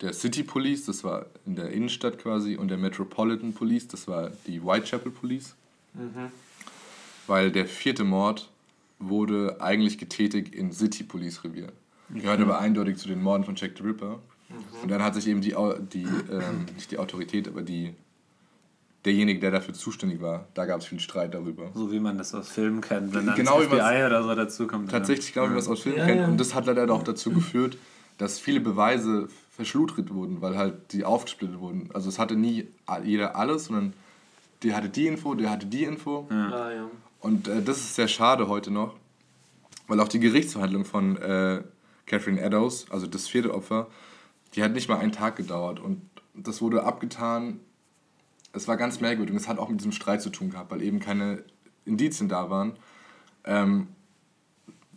der City Police, das war in der Innenstadt quasi, und der Metropolitan Police, das war die Whitechapel Police. Mhm. Weil der vierte Mord wurde eigentlich getätigt in City Police Revier. Gehört aber eindeutig zu den Morden von Jack the Ripper. Mhm. Und dann hat sich eben die, die ähm, nicht die Autorität, aber die derjenige, der dafür zuständig war, da gab es viel Streit darüber. So wie man das aus Filmen kennt, wenn dann genau das FBI oder so dazu kommt. Tatsächlich, genau wie man das aus Filmen ja, kennt. Ja. Und das hat leider auch dazu geführt, dass viele Beweise verschludert wurden, weil halt die aufgesplittet wurden. Also es hatte nie jeder alles, sondern der hatte die Info, der hatte die Info. Ja. Ah, ja. Und äh, das ist sehr schade heute noch, weil auch die Gerichtsverhandlung von äh, Catherine Eddowes, also das vierte Opfer, die hat nicht mal einen Tag gedauert und das wurde abgetan es war ganz merkwürdig und es hat auch mit diesem Streit zu tun gehabt, weil eben keine Indizien da waren. Ähm,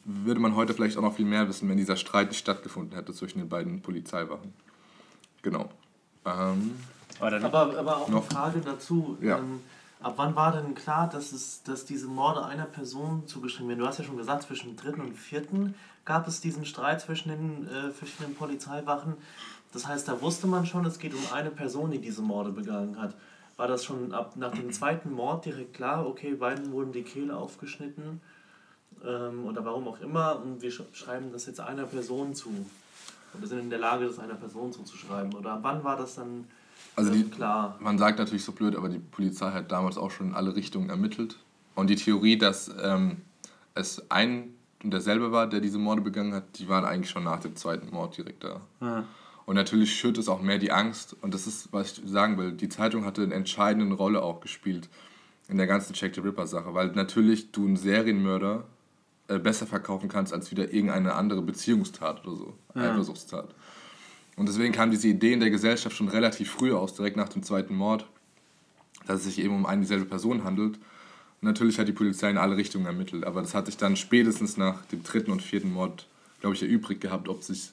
würde man heute vielleicht auch noch viel mehr wissen, wenn dieser Streit nicht stattgefunden hätte zwischen den beiden Polizeiwachen. Genau. Ähm, aber, aber auch noch? eine Frage dazu. Ja. Ähm, ab wann war denn klar, dass, es, dass diese Morde einer Person zugeschrieben werden? Du hast ja schon gesagt, zwischen dem dritten und vierten gab es diesen Streit zwischen den äh, verschiedenen Polizeiwachen. Das heißt, da wusste man schon, es geht um eine Person, die diese Morde begangen hat. War das schon ab nach dem zweiten Mord direkt klar, okay, beiden wurden die Kehle aufgeschnitten ähm, oder warum auch immer und wir schreiben das jetzt einer Person zu. Oder sind in der Lage, das einer Person zuzuschreiben. Oder wann war das dann also die, klar? Man sagt natürlich so blöd, aber die Polizei hat damals auch schon in alle Richtungen ermittelt. Und die Theorie, dass ähm, es ein und derselbe war, der diese Morde begangen hat, die waren eigentlich schon nach dem zweiten Mord direkt da. Ja. Und natürlich schürt es auch mehr die Angst. Und das ist, was ich sagen will. Die Zeitung hatte eine entscheidende Rolle auch gespielt in der ganzen Check the Ripper-Sache. Weil natürlich du einen Serienmörder äh, besser verkaufen kannst als wieder irgendeine andere Beziehungstat oder so, ja. Eifersuchtstat. Und deswegen kam diese Idee in der Gesellschaft schon relativ früh aus, direkt nach dem zweiten Mord, dass es sich eben um eine dieselbe Person handelt. Und natürlich hat die Polizei in alle Richtungen ermittelt, aber das hat sich dann spätestens nach dem dritten und vierten Mord, glaube ich, erübrigt gehabt, ob sich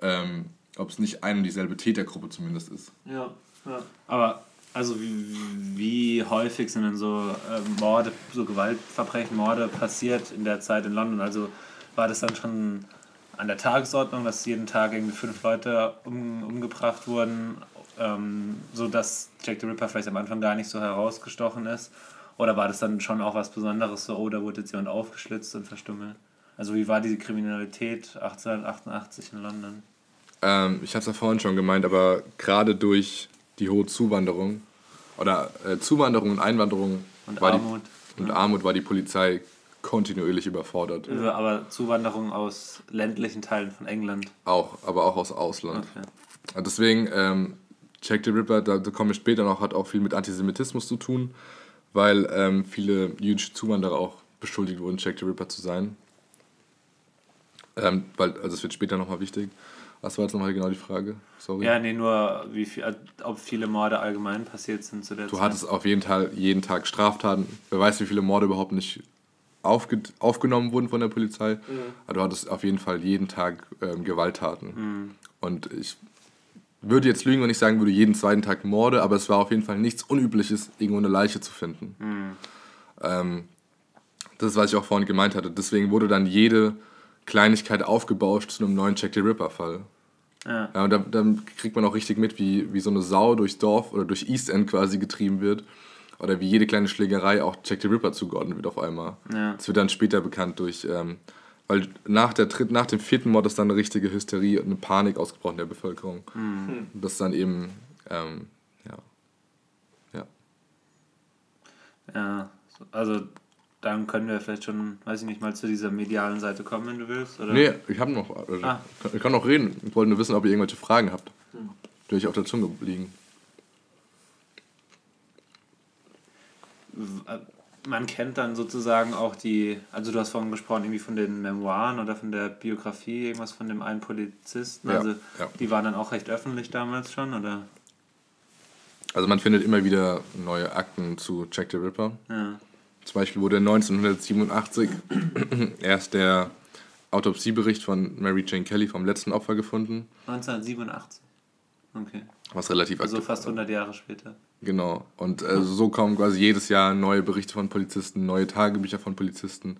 ähm, ob es nicht eine und dieselbe Tätergruppe zumindest ist. Ja, ja. Aber also wie, wie häufig sind denn so äh, Morde, so Gewaltverbrechen, Morde passiert in der Zeit in London? Also war das dann schon an der Tagesordnung, dass jeden Tag irgendwie fünf Leute um, umgebracht wurden, ähm, so dass Jack the Ripper vielleicht am Anfang gar nicht so herausgestochen ist? Oder war das dann schon auch was Besonderes, so, oh, da wurde jetzt jemand aufgeschlitzt und verstummelt? Also wie war diese Kriminalität 1888 in London? Ähm, ich habe es ja vorhin schon gemeint, aber gerade durch die hohe Zuwanderung oder äh, Zuwanderung und Einwanderung und Armut. Die, und Armut war die Polizei kontinuierlich überfordert. Aber Zuwanderung aus ländlichen Teilen von England. Auch, aber auch aus Ausland. Okay. Deswegen, ähm, Jack the Ripper, da, da komme ich später noch, hat auch viel mit Antisemitismus zu tun, weil ähm, viele jüdische Zuwanderer auch beschuldigt wurden, Jack the Ripper zu sein. Ähm, weil, also es wird später nochmal wichtig. Was war jetzt nochmal genau die Frage? Sorry. Ja, nee, nur wie viel, ob viele Morde allgemein passiert sind zu der du Zeit. Du hattest auf jeden Tag, jeden Tag Straftaten. Wer weiß, wie viele Morde überhaupt nicht aufge aufgenommen wurden von der Polizei. Mhm. Aber du hattest auf jeden Fall jeden Tag ähm, Gewalttaten. Mhm. Und ich würde jetzt lügen, wenn ich sagen würde, jeden zweiten Tag Morde, aber es war auf jeden Fall nichts Unübliches, irgendwo eine Leiche zu finden. Mhm. Ähm, das ist, was ich auch vorhin gemeint hatte. Deswegen wurde dann jede Kleinigkeit aufgebauscht zu einem neuen Jack the Ripper-Fall. Ja. ja. und dann, dann kriegt man auch richtig mit, wie, wie so eine Sau durchs Dorf oder durch East End quasi getrieben wird. Oder wie jede kleine Schlägerei auch Jack the Ripper zugeordnet wird auf einmal. Ja. Das wird dann später bekannt durch, ähm, weil nach, der nach dem vierten Mord ist dann eine richtige Hysterie und eine Panik ausgebrochen in der Bevölkerung. Mhm. Das dann eben, ähm, ja. Ja. Ja, also dann können wir vielleicht schon, weiß ich nicht, mal zu dieser medialen Seite kommen, wenn du willst. Oder? Nee, ich habe noch. Also ah. Ich kann noch reden. Ich wollte nur wissen, ob ihr irgendwelche Fragen habt, hm. die euch auf der Zunge liegen. Man kennt dann sozusagen auch die, also du hast vorhin gesprochen, irgendwie von den Memoiren oder von der Biografie, irgendwas von dem einen Polizisten. Also ja. die waren dann auch recht öffentlich damals schon, oder? Also man findet immer wieder neue Akten zu Jack the Ripper. Ja. Zum Beispiel wurde 1987 [clears throat] erst der Autopsiebericht von Mary Jane Kelly vom letzten Opfer gefunden. 1987. Okay. Was relativ Also fast 100 Jahre später. Genau. Und äh, so kommen quasi jedes Jahr neue Berichte von Polizisten, neue Tagebücher von Polizisten,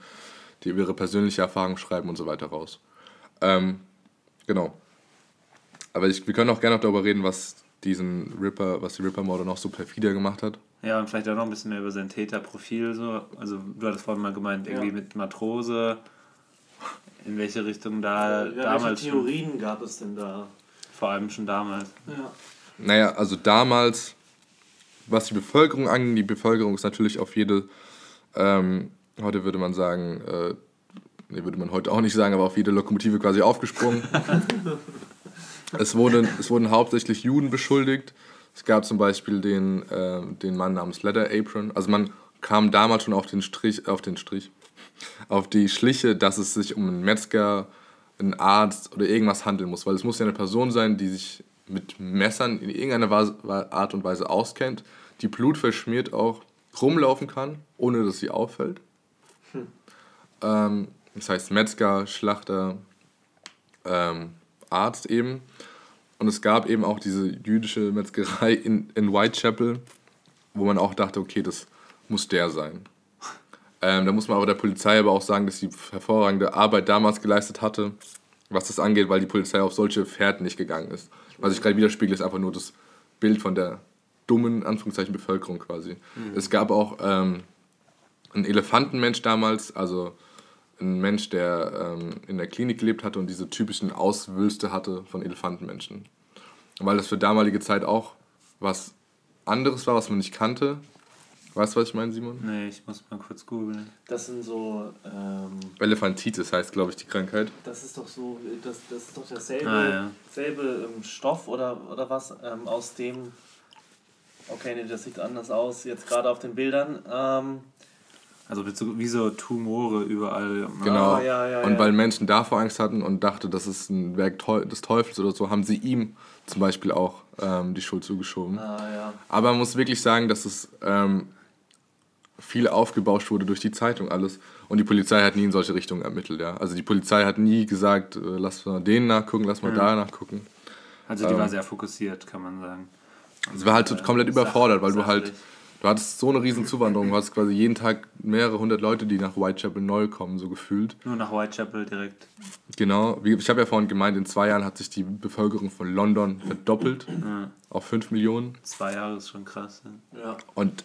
die ihre persönliche Erfahrung schreiben und so weiter raus. Ähm, genau. Aber ich, wir können auch gerne noch darüber reden, was diesen Ripper, was die Ripper-Morde noch so perfider gemacht hat. Ja, und vielleicht auch noch ein bisschen mehr über sein Täterprofil. So. Also du hattest vorhin mal gemeint, irgendwie ja. mit Matrose. In welche Richtung da ja, damals. Welche Theorien schon, gab es denn da? Vor allem schon damals. Ja. Naja, also damals, was die Bevölkerung angeht, die Bevölkerung ist natürlich auf jede, ähm, heute würde man sagen, äh, nee, würde man heute auch nicht sagen, aber auf jede Lokomotive quasi aufgesprungen. [laughs] es, wurden, es wurden hauptsächlich Juden beschuldigt es gab zum Beispiel den, äh, den Mann namens Leather Apron. Also man kam damals schon auf den Strich, auf den Strich, auf die Schliche, dass es sich um einen Metzger, einen Arzt oder irgendwas handeln muss. Weil es muss ja eine Person sein, die sich mit Messern in irgendeiner Art und Weise auskennt, die blutverschmiert auch rumlaufen kann, ohne dass sie auffällt. Hm. Ähm, das heißt Metzger, Schlachter, ähm, Arzt eben. Und es gab eben auch diese jüdische Metzgerei in, in Whitechapel, wo man auch dachte, okay, das muss der sein. Ähm, da muss man aber der Polizei aber auch sagen, dass sie hervorragende Arbeit damals geleistet hatte, was das angeht, weil die Polizei auf solche Fährten nicht gegangen ist. Was ich gerade widerspiegel, ist einfach nur das Bild von der dummen, Anführungszeichen, Bevölkerung quasi. Mhm. Es gab auch ähm, einen Elefantenmensch damals, also ein Mensch, der ähm, in der Klinik gelebt hatte und diese typischen Auswülste hatte von Elefantenmenschen. Weil das für damalige Zeit auch was anderes war, was man nicht kannte. Weißt du, was ich meine, Simon? Nee, ich muss mal kurz googeln. Das sind so. Ähm, Elefantitis heißt, glaube ich, die Krankheit. Das ist doch so. Das, das ist doch derselbe ah, ja. selbe, ähm, Stoff oder, oder was, ähm, aus dem. Okay, nee, das sieht anders aus, jetzt gerade auf den Bildern. Ähm, also wie so Tumore überall. Genau. Ah, ja, ja, und weil Menschen davor Angst hatten und dachten, das ist ein Werk des Teufels oder so, haben sie ihm zum Beispiel auch ähm, die Schuld zugeschoben. Ah, Aber man muss wirklich sagen, dass es ähm, viel aufgebauscht wurde durch die Zeitung alles. Und die Polizei hat nie in solche Richtungen ermittelt. Ja? Also die Polizei hat nie gesagt, äh, lass mal den nachgucken, lass mal mhm. da nachgucken. Also die ähm, war sehr fokussiert, kann man sagen. Also, war halt äh, komplett überfordert, weil du halt Du hattest so eine riesen Zuwanderung. Du hast quasi jeden Tag mehrere hundert Leute, die nach Whitechapel neu kommen, so gefühlt. Nur nach Whitechapel direkt. Genau. Ich habe ja vorhin gemeint, in zwei Jahren hat sich die Bevölkerung von London verdoppelt. Ja. Auf fünf Millionen. Zwei Jahre ist schon krass. Ja. Und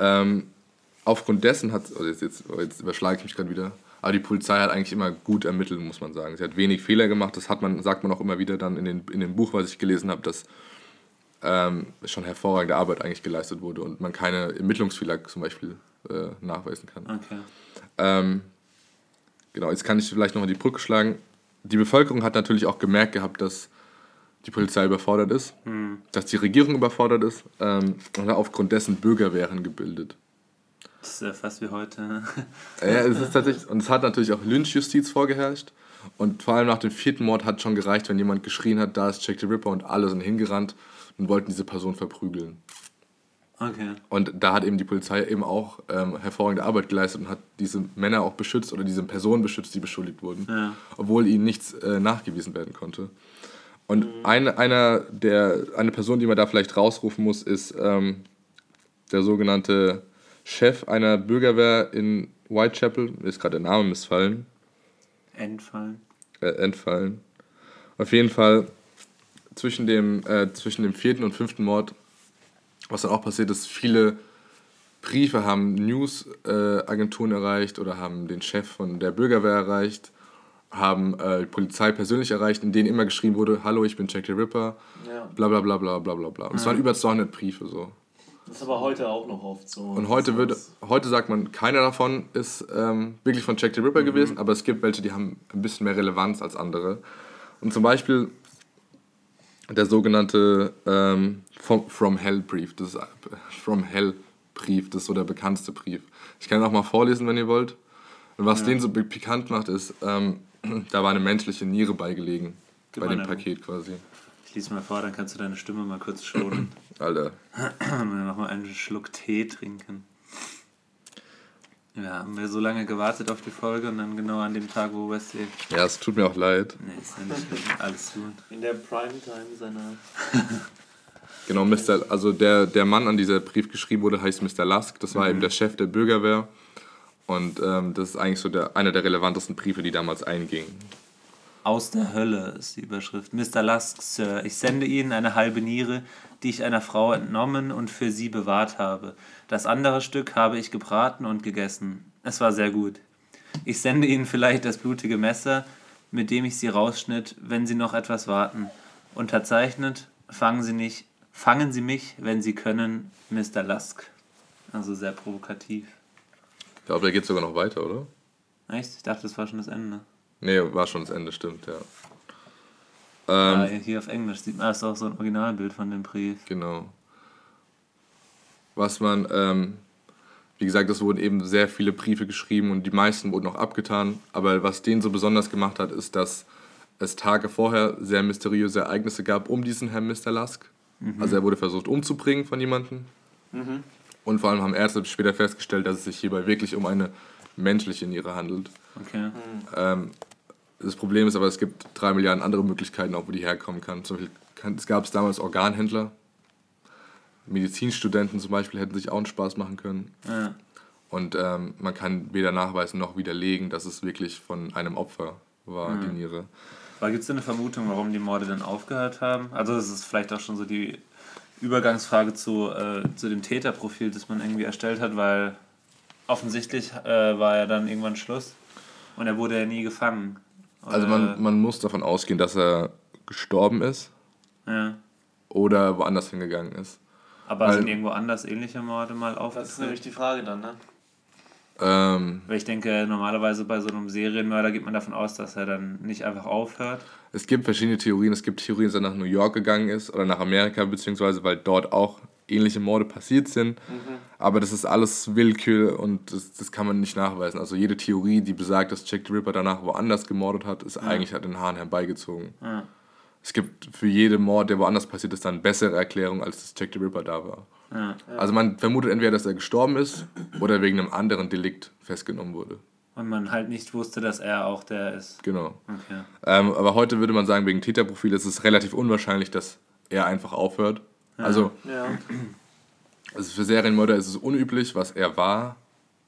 ähm, aufgrund dessen hat, also jetzt, jetzt, jetzt überschlage ich mich gerade wieder, aber die Polizei hat eigentlich immer gut ermittelt, muss man sagen. Sie hat wenig Fehler gemacht. Das hat man, sagt man auch immer wieder dann in, den, in dem Buch, was ich gelesen habe, dass ähm, schon hervorragende Arbeit eigentlich geleistet wurde und man keine Ermittlungsfehler zum Beispiel äh, nachweisen kann. Okay. Ähm, genau, jetzt kann ich vielleicht nochmal die Brücke schlagen. Die Bevölkerung hat natürlich auch gemerkt gehabt, dass die Polizei überfordert ist, hm. dass die Regierung überfordert ist ähm, und hat aufgrund dessen Bürgerwehren gebildet. Das ist ja fast wie heute. Ja, es ist tatsächlich, und es hat natürlich auch Lynchjustiz vorgeherrscht. Und vor allem nach dem vierten Mord hat schon gereicht, wenn jemand geschrien hat, da ist Jack the Ripper und alle sind hingerannt und wollten diese Person verprügeln. Okay. Und da hat eben die Polizei eben auch ähm, hervorragende Arbeit geleistet und hat diese Männer auch beschützt oder diese Personen beschützt, die beschuldigt wurden, ja. obwohl ihnen nichts äh, nachgewiesen werden konnte. Und eine, einer der, eine Person, die man da vielleicht rausrufen muss, ist ähm, der sogenannte Chef einer Bürgerwehr in Whitechapel. Mir ist gerade der Name missfallen. Entfallen. Äh, entfallen. Auf jeden Fall zwischen dem, äh, zwischen dem vierten und fünften Mord, was dann auch passiert ist, viele Briefe haben News-Agenturen äh, erreicht oder haben den Chef von der Bürgerwehr erreicht, haben äh, die Polizei persönlich erreicht, in denen immer geschrieben wurde, hallo, ich bin Jack the Ripper, ja. bla bla bla bla bla bla bla. Und es waren über 200 Briefe so. Das ist aber heute auch noch oft so. Und heute, würde, heute sagt man, keiner davon ist ähm, wirklich von Jack the Ripper mhm. gewesen, aber es gibt welche, die haben ein bisschen mehr Relevanz als andere. Und zum Beispiel der sogenannte ähm, From Hell Brief. Das ist, äh, From Hell Brief, das ist so der bekannteste Brief. Ich kann ihn auch mal vorlesen, wenn ihr wollt. Und was ja. den so pikant macht, ist, ähm, da war eine menschliche Niere beigelegen. Gib bei dem Paket quasi. Ich lese mal vor, dann kannst du deine Stimme mal kurz schonen. [clears throat] Alter. noch mal einen Schluck Tee trinken. Ja, haben wir so lange gewartet auf die Folge und dann genau an dem Tag, wo Wesley. Ja, es tut mir auch leid. Nee, ist ja nicht schlimm. Alles gut. In der Primetime seiner. [laughs] genau, Mr. Also der, der Mann, an dieser Brief geschrieben wurde, heißt Mr. Lusk. Das war mhm. eben der Chef der Bürgerwehr. Und ähm, das ist eigentlich so der, einer der relevantesten Briefe, die damals eingingen. Aus der Hölle ist die Überschrift. Mr. Lusk, Sir, ich sende Ihnen eine halbe Niere, die ich einer Frau entnommen und für Sie bewahrt habe. Das andere Stück habe ich gebraten und gegessen. Es war sehr gut. Ich sende Ihnen vielleicht das blutige Messer, mit dem ich Sie rausschnitt, wenn Sie noch etwas warten. Unterzeichnet, fangen Sie, nicht, fangen Sie mich, wenn Sie können, Mr. Lusk. Also sehr provokativ. Ich glaube, da geht sogar noch weiter, oder? Echt? Ich dachte, das war schon das Ende. Nee, war schon das Ende, stimmt, ja. Ähm, ja, hier auf Englisch sieht man, das ist auch so ein Originalbild von dem Brief. Genau was man, ähm, wie gesagt, es wurden eben sehr viele Briefe geschrieben und die meisten wurden auch abgetan. Aber was den so besonders gemacht hat, ist, dass es Tage vorher sehr mysteriöse Ereignisse gab um diesen Herrn Mr. Lusk. Mhm. Also er wurde versucht umzubringen von jemandem. Mhm. Und vor allem haben Ärzte später festgestellt, dass es sich hierbei wirklich um eine menschliche Niere handelt. Okay. Ähm, das Problem ist aber, es gibt drei Milliarden andere Möglichkeiten, auch wo die herkommen kann. Zum Beispiel kann, es gab es damals Organhändler, Medizinstudenten zum Beispiel hätten sich auch einen Spaß machen können. Ja. Und ähm, man kann weder nachweisen noch widerlegen, dass es wirklich von einem Opfer war, mhm. die Niere. Aber gibt es eine Vermutung, warum die Morde dann aufgehört haben? Also das ist vielleicht auch schon so die Übergangsfrage zu, äh, zu dem Täterprofil, das man irgendwie erstellt hat, weil offensichtlich äh, war ja dann irgendwann Schluss und er wurde ja nie gefangen. Also man, man muss davon ausgehen, dass er gestorben ist ja. oder woanders hingegangen ist. Aber Weil, sind irgendwo anders ähnliche Morde mal aufgefallen? Das ist nämlich die Frage dann, ne? Ähm, Weil ich denke, normalerweise bei so einem Serienmörder geht man davon aus, dass er dann nicht einfach aufhört. Es gibt verschiedene Theorien. Es gibt Theorien, dass er nach New York gegangen ist oder nach Amerika, beziehungsweise weil dort auch ähnliche Morde passiert sind. Mhm. Aber das ist alles Willkür und das, das kann man nicht nachweisen. Also jede Theorie, die besagt, dass Jack the Ripper danach woanders gemordet hat, ist ja. eigentlich an den Haaren herbeigezogen. Ja. Es gibt für jeden Mord, der woanders passiert ist, dann bessere Erklärung, als dass Jack the Ripper da war. Ja. Also man vermutet entweder, dass er gestorben ist oder wegen einem anderen Delikt festgenommen wurde. Und man halt nicht wusste, dass er auch der ist. Genau. Okay. Ähm, aber heute würde man sagen, wegen Täterprofil ist es relativ unwahrscheinlich, dass er einfach aufhört. Ja. Also, ja. also für Serienmörder ist es unüblich, was er war,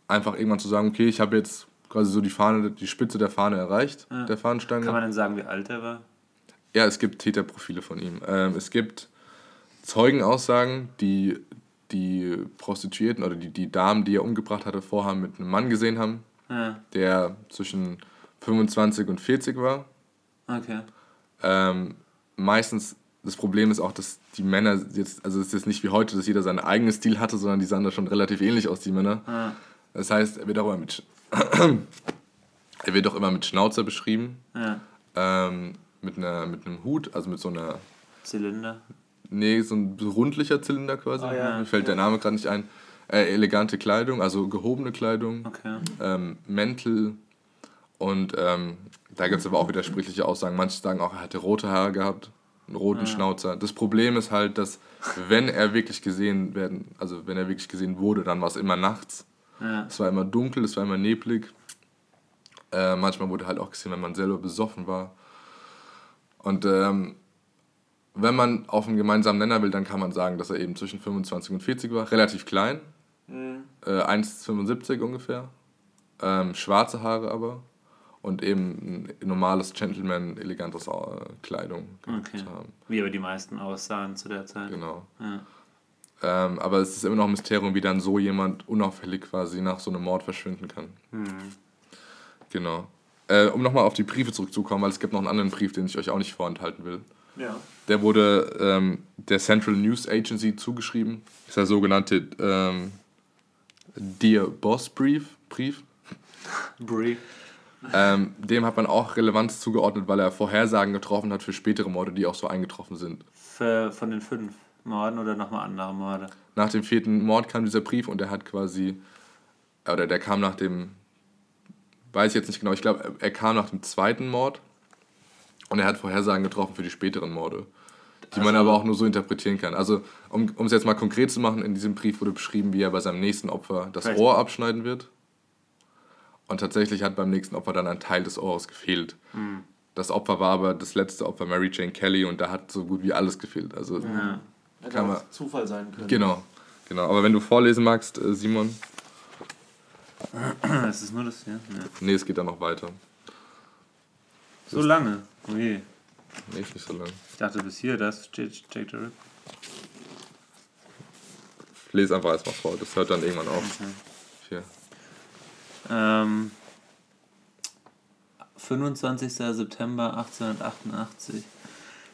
einfach irgendwann zu sagen, okay, ich habe jetzt quasi so die Fahne, die Spitze der Fahne erreicht, ja. der Fahnenstange. Kann man denn sagen, wie alt er war? Ja, es gibt Täterprofile von ihm. Ähm, es gibt Zeugenaussagen, die die Prostituierten oder die, die Damen, die er umgebracht hatte, vorher mit einem Mann gesehen haben, ja. der zwischen 25 und 40 war. Okay. Ähm, meistens, das Problem ist auch, dass die Männer jetzt, also es ist jetzt nicht wie heute, dass jeder seinen eigenen Stil hatte, sondern die sahen da schon relativ ähnlich aus, die Männer. Ja. Das heißt, er wird auch immer mit, [clears throat] er wird auch immer mit Schnauzer beschrieben. Ja. Ähm, mit, einer, mit einem Hut, also mit so einer. Zylinder? Nee, so ein rundlicher Zylinder quasi. Oh, ja. Mir fällt der Name gerade nicht ein. Äh, elegante Kleidung, also gehobene Kleidung. Okay. Ähm, Mäntel. Und ähm, da gibt es aber auch widersprüchliche Aussagen. Manche sagen auch, er hatte rote Haare gehabt, einen roten ja. Schnauzer. Das Problem ist halt, dass wenn er wirklich gesehen werden, also wenn er wirklich gesehen wurde, dann war es immer nachts. Ja. Es war immer dunkel, es war immer neblig. Äh, manchmal wurde halt auch gesehen, wenn man selber besoffen war. Und ähm, wenn man auf einen gemeinsamen Nenner will, dann kann man sagen, dass er eben zwischen 25 und 40 war. Relativ klein. Mhm. Äh, 1,75 ungefähr. Ähm, schwarze Haare aber. Und eben ein normales Gentleman, elegantes äh, Kleidung okay. haben. Wie aber die meisten aussahen zu der Zeit. Genau. Ja. Ähm, aber es ist immer noch ein Mysterium, wie dann so jemand unauffällig quasi nach so einem Mord verschwinden kann. Mhm. Genau. Äh, um nochmal auf die Briefe zurückzukommen, weil es gibt noch einen anderen Brief, den ich euch auch nicht vorenthalten will. Ja. Der wurde ähm, der Central News Agency zugeschrieben. Das ist der sogenannte ähm, Dear Boss Brief. Brief. Brief. Ähm, dem hat man auch Relevanz zugeordnet, weil er Vorhersagen getroffen hat für spätere Morde, die auch so eingetroffen sind. Für, von den fünf Morden oder nochmal andere Morde? Nach dem vierten Mord kam dieser Brief und er hat quasi, oder der kam nach dem, weiß ich jetzt nicht genau, ich glaube, er kam nach dem zweiten Mord und er hat Vorhersagen getroffen für die späteren Morde, die also, man aber auch nur so interpretieren kann. Also, um es jetzt mal konkret zu machen, in diesem Brief wurde beschrieben, wie er bei seinem nächsten Opfer das Ohr abschneiden wird. Und tatsächlich hat beim nächsten Opfer dann ein Teil des Ohres gefehlt. Mhm. Das Opfer war aber das letzte Opfer Mary Jane Kelly und da hat so gut wie alles gefehlt. Also ja. kann man Zufall sein können. Genau, genau. Aber wenn du vorlesen magst, äh, Simon. Es ist nur das hier. Ja. Nee, es geht dann noch weiter. So lange? Oh je. Nee, ist nicht so lang. Ich dachte bis hier, das steht Jake the Rip. Ich lese einfach erstmal vor, das hört dann irgendwann auf. Okay. Hier. Ähm, 25. September 1888.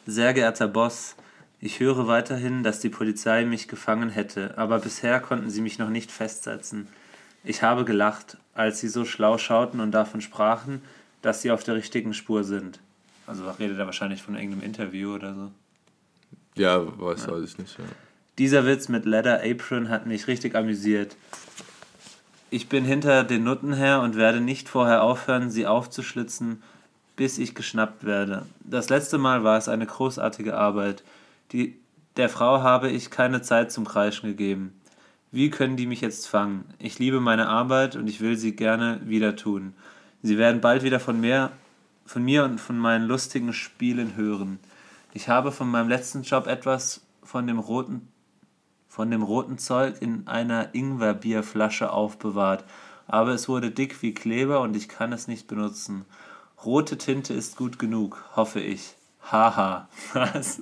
Sehr geehrter Boss, ich höre weiterhin, dass die Polizei mich gefangen hätte, aber bisher konnten sie mich noch nicht festsetzen. Ich habe gelacht, als sie so schlau schauten und davon sprachen, dass sie auf der richtigen Spur sind. Also redet er wahrscheinlich von irgendeinem Interview oder so. Ja, weiß, ja. weiß ich nicht. Ja. Dieser Witz mit Leather Apron hat mich richtig amüsiert. Ich bin hinter den Nutten her und werde nicht vorher aufhören, sie aufzuschlitzen, bis ich geschnappt werde. Das letzte Mal war es eine großartige Arbeit. Die, der Frau habe ich keine Zeit zum Kreischen gegeben. Wie können die mich jetzt fangen? Ich liebe meine Arbeit und ich will sie gerne wieder tun. Sie werden bald wieder von mir, von mir und von meinen lustigen Spielen hören. Ich habe von meinem letzten Job etwas von dem roten, von dem roten Zeug in einer Ingwerbierflasche aufbewahrt, aber es wurde dick wie Kleber und ich kann es nicht benutzen. Rote Tinte ist gut genug, hoffe ich. Haha. [laughs] Was?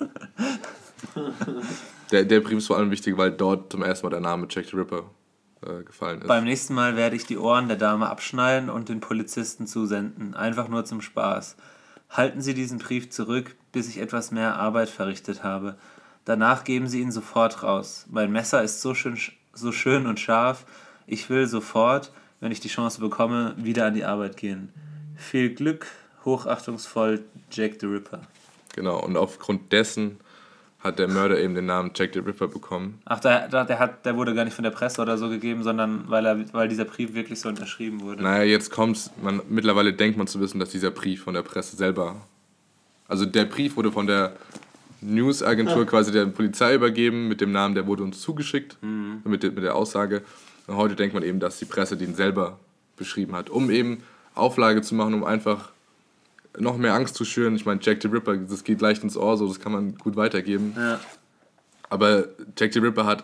Der, der Brief ist vor allem wichtig, weil dort zum ersten Mal der Name Jack the Ripper äh, gefallen ist. Beim nächsten Mal werde ich die Ohren der Dame abschneiden und den Polizisten zusenden. Einfach nur zum Spaß. Halten Sie diesen Brief zurück, bis ich etwas mehr Arbeit verrichtet habe. Danach geben Sie ihn sofort raus. Mein Messer ist so schön, so schön und scharf. Ich will sofort, wenn ich die Chance bekomme, wieder an die Arbeit gehen. Viel Glück, hochachtungsvoll, Jack the Ripper. Genau, und aufgrund dessen hat der Mörder eben den Namen Jack the Ripper bekommen. Ach, der, der, der, hat, der wurde gar nicht von der Presse oder so gegeben, sondern weil, er, weil dieser Brief wirklich so unterschrieben wurde. Naja, jetzt kommt's. Man, mittlerweile denkt man zu wissen, dass dieser Brief von der Presse selber. Also der Brief wurde von der Newsagentur quasi der Polizei übergeben mit dem Namen, der wurde uns zugeschickt, Mhm. mit, der, mit der Aussage. Und heute denkt man eben, dass die Presse den selber beschrieben hat, um eben Auflage zu machen, um einfach noch mehr Angst zu schüren. Ich meine, Jack the Ripper, das geht leicht ins Ohr, so das kann man gut weitergeben. Ja. Aber Jack the Ripper hat,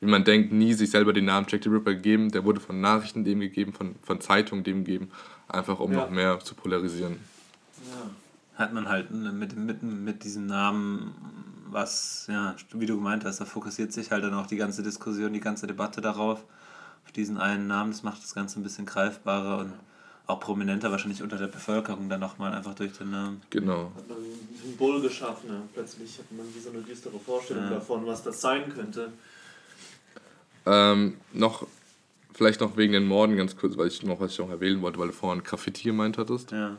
wie man denkt, nie sich selber den Namen Jack the Ripper gegeben. Der wurde von Nachrichten dem gegeben, von, von Zeitungen dem gegeben, einfach um Ja. noch mehr zu polarisieren. Ja. hat man halt mit, mit, mit diesem Namen was, ja, wie du gemeint hast, da fokussiert sich halt dann auch die ganze Diskussion, die ganze Debatte darauf, auf diesen einen Namen. Das macht das Ganze ein bisschen greifbarer und auch prominenter wahrscheinlich unter der Bevölkerung dann nochmal einfach durch den Namen. Genau. Hat man ein Symbol geschaffen. Ja. Plötzlich hat man wie so eine düstere Vorstellung Ja. davon, was das sein könnte. Ähm, noch, vielleicht noch wegen den Morden ganz kurz, weil ich noch was ich noch erwähnen wollte, weil du vorhin Graffiti gemeint hattest. Ja.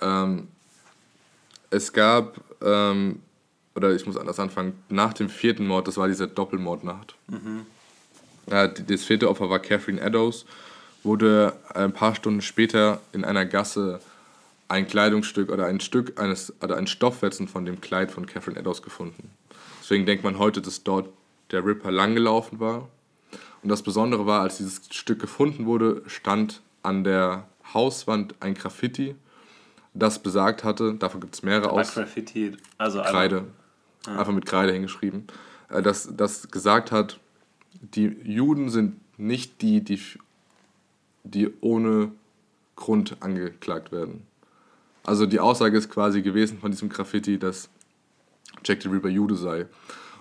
Ähm, es gab, ähm, oder ich muss anders anfangen, nach dem vierten Mord, das war diese Doppelmordnacht. Ja, die- das vierte Opfer war Catherine Eddowes, wurde ein paar Stunden später in einer Gasse ein Kleidungsstück oder ein Stück eines oder ein Stoffwetzen von dem Kleid von Catherine Eddowes gefunden. Deswegen denkt man heute, dass dort der Ripper langgelaufen war. Und das Besondere war, als dieses Stück gefunden wurde, stand an der Hauswand ein Graffiti, das besagt hatte, davon gibt es mehrere aus Graffiti, also Kreide, einfach mit Kreide hingeschrieben, äh, das, das gesagt hat, die Juden sind nicht die, die, die ohne Grund angeklagt werden. Also die Aussage ist quasi gewesen von diesem Graffiti, dass Jack the Ripper Jude sei.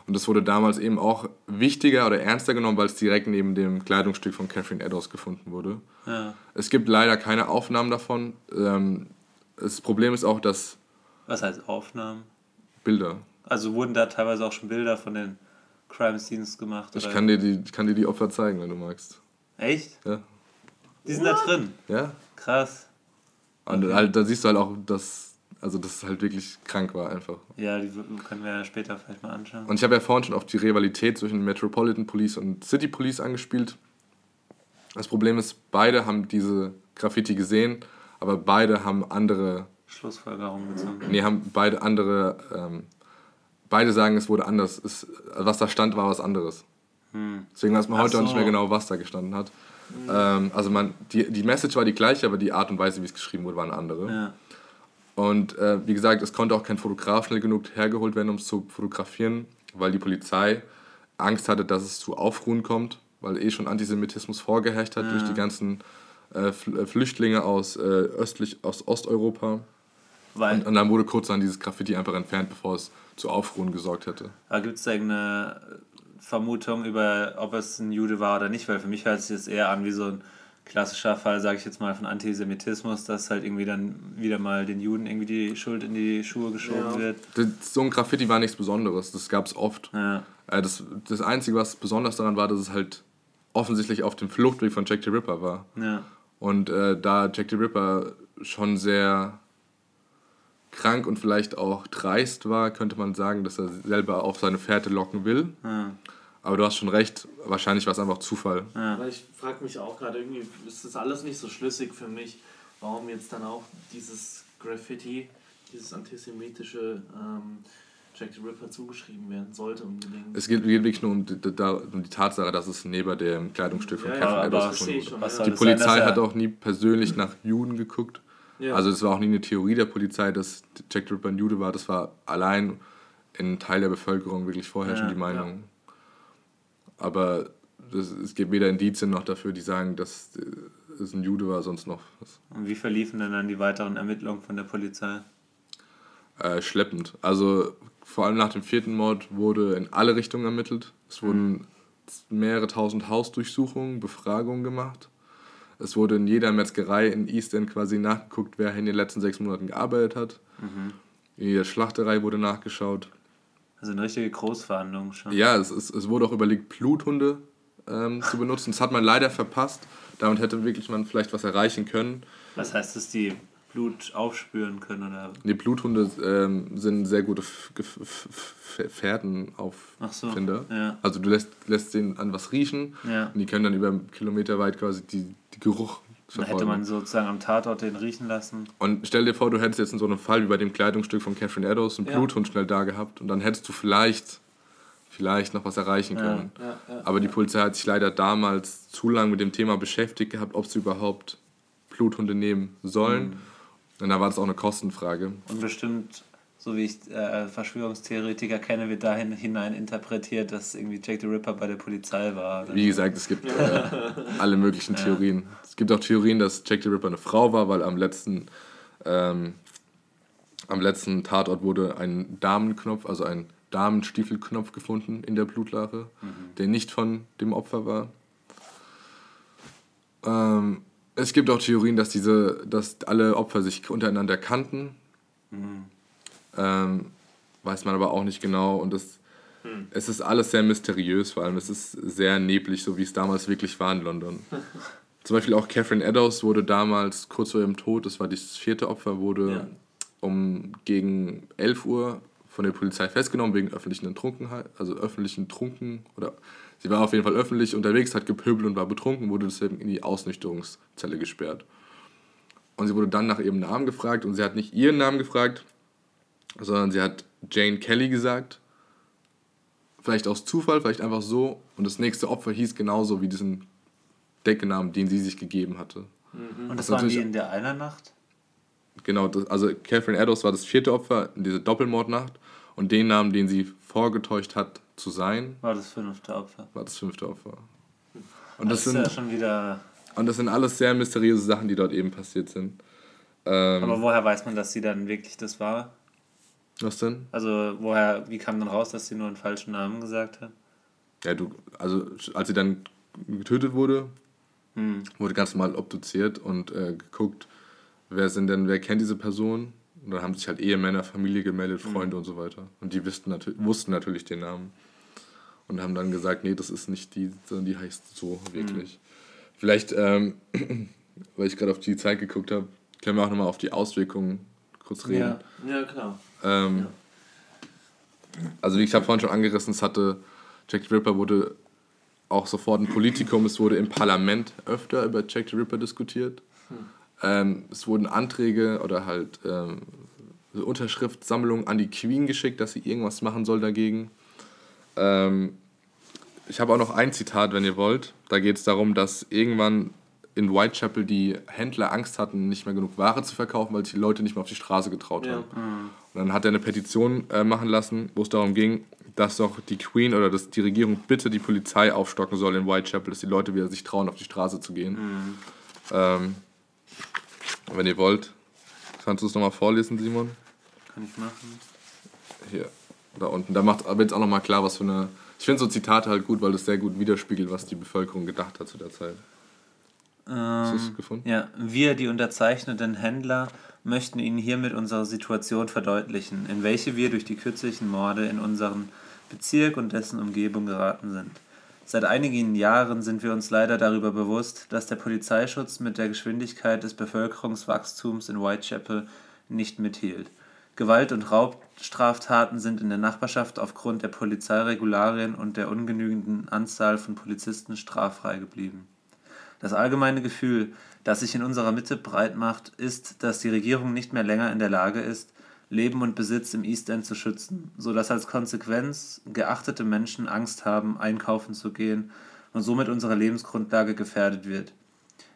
Und das wurde damals eben auch wichtiger oder ernster genommen, weil es direkt neben dem Kleidungsstück von Catherine Eddowes gefunden wurde. Ja. Es gibt leider keine Aufnahmen davon. Ähm, das Problem ist auch, dass Was heißt Aufnahmen? Bilder. Also wurden da teilweise auch schon Bilder von den Crime Scenes gemacht? Ich oder? kann dir, die, ich kann dir die Opfer zeigen, wenn du magst. Echt? Ja. Die sind da drin. Ja? Krass. Und halt, da siehst du halt auch, dass, also, dass es halt wirklich krank war einfach. Ja, die können wir ja später vielleicht mal anschauen. Und ich habe ja vorhin schon auf die Rivalität zwischen Metropolitan Police und City Police angespielt. Das Problem ist, beide haben diese Graffiti gesehen, aber beide haben andere, Schlussfolgerung gezogen. nee, haben beide andere, ähm, beide sagen, es wurde anders. Es, was da stand, war was anderes. Deswegen weiß man Ach heute auch nicht mehr so. genau, was da gestanden hat. Ähm, also man, die, die Message war die gleiche, aber die Art und Weise, wie es geschrieben wurde, war eine andere. Ja. Und äh, wie gesagt, es konnte auch kein Fotograf schnell genug hergeholt werden, um es zu fotografieren, weil die Polizei Angst hatte, dass es zu Aufruhen kommt, weil eh schon Antisemitismus vorgeherrscht hat durch die ganzen äh, äh, Flüchtlinge aus, äh, östlich, aus Osteuropa. Weil, Und, und dann wurde kurz dann dieses Graffiti einfach entfernt, bevor es zu Aufruhen gesorgt hätte. gibt es da irgendeine Vermutung über, ob es ein Jude war oder nicht? Weil für mich hört es sich jetzt eher an wie so ein klassischer Fall, sage ich jetzt mal, von Antisemitismus, dass halt irgendwie dann wieder mal den Juden irgendwie die Schuld in die Schuhe geschoben Ja. wird. Das, so ein Graffiti war nichts Besonderes, das gab es oft. Ja. Äh, das, das Einzige, was besonders daran war, dass es halt offensichtlich auf dem Fluchtweg von Jack the Ripper war. Ja. Und äh, da Jack the Ripper schon sehr krank und vielleicht auch dreist war, könnte man sagen, dass er selber auf seine Fährte locken will. Ja. Aber du hast schon recht, wahrscheinlich war es einfach Zufall. Ja. Aber ich frage mich auch gerade, irgendwie ist das alles nicht so schlüssig für mich, warum jetzt dann auch dieses Graffiti, dieses antisemitische ähm, Jack the Ripper zugeschrieben werden sollte unbedingt. Es geht, geht wirklich nur um die, um die, Tatsache, dass es neben dem Kleidungsstück von ja, Catherine ja, Edwards gefunden wurde. Die Polizei sein, hat auch nie persönlich nach Juden geguckt. Ja. Also es war auch nie eine Theorie der Polizei, dass Jack the Ripper ein Jude war. Das war allein in Teil der Bevölkerung wirklich vorherrschend die Meinung. Aber das, es gibt weder Indizien noch dafür, die sagen, dass es ein Jude war, sonst noch was. Und wie verliefen denn dann die weiteren Ermittlungen von der Polizei? Äh, schleppend. Also vor allem nach dem vierten Mord wurde in alle Richtungen ermittelt. Es wurden mehrere tausend Hausdurchsuchungen, Befragungen gemacht. Es wurde in jeder Metzgerei in East End quasi nachgeguckt, wer in den letzten sechs Monaten gearbeitet hat. Mhm. In jeder Schlachterei wurde nachgeschaut. Also eine richtige Großverhandlung schon. Ja, es, es, es wurde auch überlegt, Bluthunde ähm, zu benutzen. Das hat man leider verpasst. Damit hätte wirklich man vielleicht was erreichen können. Was heißt das, die Blut aufspüren können? Oder? Die Bluthunde ähm, sind sehr gute Fährtenauffinder. So, ja. Also du lässt, lässt den an was riechen ja. und die können dann über Kilometer weit quasi die, die Geruch dann hätte man sozusagen am Tatort den riechen lassen. Und stell dir vor, du hättest jetzt in so einem Fall wie bei dem Kleidungsstück von Catherine Eddowes einen ja. Bluthund schnell da gehabt und dann hättest du vielleicht vielleicht noch was erreichen können. Ja, ja, Aber die Polizei hat sich leider damals zu lange mit dem Thema beschäftigt gehabt, ob sie überhaupt Bluthunde nehmen sollen. Mhm. Und da war das auch eine Kostenfrage. Und bestimmt, so wie ich äh, Verschwörungstheoretiker kenne, wird dahin hinein interpretiert, dass irgendwie Jack the Ripper bei der Polizei war. Wie gesagt, es gibt [laughs] äh, alle möglichen Theorien. Es gibt auch Theorien, dass Jack the Ripper eine Frau war, weil am letzten, ähm, am letzten Tatort wurde ein Damenknopf, also ein Damenstiefelknopf gefunden in der Blutlache, mhm. der nicht von dem Opfer war. Ähm, es gibt auch Theorien, dass, diese, dass alle Opfer sich untereinander kannten. Mhm. Ähm, weiß man aber auch nicht genau. Und das, mhm. es ist alles sehr mysteriös, vor allem es ist sehr neblig, so wie es damals wirklich war in London. [laughs] Zum Beispiel auch Catherine Eddowes wurde damals kurz vor ihrem Tod, das war das vierte Opfer, wurde ja. um gegen 11 Uhr von der Polizei festgenommen wegen öffentlichen Trunkenheit, also öffentlichen Trunken oder sie war auf jeden Fall öffentlich unterwegs, hat gepöbelt und war betrunken, wurde deswegen in die Ausnüchterungszelle gesperrt. Und sie wurde dann nach ihrem Namen gefragt und sie hat nicht ihren Namen gefragt, sondern sie hat Jane Kelly gesagt. Vielleicht aus Zufall, vielleicht einfach so. Und das nächste Opfer hieß genauso wie diesen Decknamen, den sie sich gegeben hatte. Mhm. Und das, das waren die in der einer Nacht? Genau, das, also Catherine Eddowes war das vierte Opfer in dieser Doppelmordnacht und den Namen, den sie vorgetäuscht hat zu sein, war das fünfte Opfer. War das fünfte Opfer. Und das, das sind, ja schon wieder. Und das sind alles sehr mysteriöse Sachen, die dort eben passiert sind. Ähm, Aber woher weiß man, dass sie dann wirklich das war? Was denn? Also woher, wie kam dann raus, dass sie nur einen falschen Namen gesagt hat? Ja, du, also als sie dann getötet wurde, hm. wurde ganz normal obduziert und äh, geguckt, wer sind denn, wer kennt diese Person? Und dann haben sich halt Ehemänner, Familie gemeldet, mhm. Freunde mhm. und so weiter. Und die wussten, natür wussten natürlich den Namen. Und haben dann gesagt, nee, das ist nicht die, sondern die heißt so wirklich. Mhm. Vielleicht, ähm, [clears throat] weil ich gerade auf die Zeit geguckt habe, können wir auch nochmal auf die Auswirkungen kurz reden. Ja, ja klar. Ähm, ja. Also wie ich habe vorhin schon angerissen, es hatte, Jack the Ripper wurde auch sofort ein Politikum, es wurde im Parlament öfter über Jack the Ripper diskutiert. Hm. Ähm, es wurden Anträge oder halt ähm, Unterschriftsammlungen an die Queen geschickt, dass sie irgendwas machen soll dagegen. Ähm, ich habe auch noch ein Zitat, wenn ihr wollt. Da geht es darum, dass irgendwann in Whitechapel die Händler Angst hatten, nicht mehr genug Ware zu verkaufen, weil sich die Leute nicht mehr auf die Straße getraut ja. haben. Mhm. Und dann hat er eine Petition äh, machen lassen, wo es darum ging, dass doch die Queen oder dass die Regierung bitte die Polizei aufstocken soll in Whitechapel, dass die Leute wieder sich trauen, auf die Straße zu gehen. Mhm. Ähm, wenn ihr wollt, kannst du es nochmal vorlesen, Simon? Kann ich machen. Hier, da unten. Da aber jetzt auch nochmal klar, was für eine. Ich finde so Zitate halt gut, weil das sehr gut widerspiegelt, was die Bevölkerung gedacht hat zu der Zeit. Ähm, Hast du es gefunden? Ja, wir, die unterzeichneten Händler, möchten Ihnen hiermit unsere Situation verdeutlichen, in welche wir durch die kürzlichen Morde in unseren Bezirk und dessen Umgebung geraten sind. Seit einigen Jahren sind wir uns leider darüber bewusst, dass der Polizeischutz mit der Geschwindigkeit des Bevölkerungswachstums in Whitechapel nicht mithielt. Gewalt- und Raubstraftaten sind in der Nachbarschaft aufgrund der Polizeiregularien und der ungenügenden Anzahl von Polizisten straffrei geblieben. Das allgemeine Gefühl, das sich in unserer Mitte breit macht, ist, dass die Regierung nicht mehr länger in der Lage ist, Leben und Besitz im East End zu schützen, sodass als Konsequenz geachtete Menschen Angst haben, einkaufen zu gehen und somit unsere Lebensgrundlage gefährdet wird.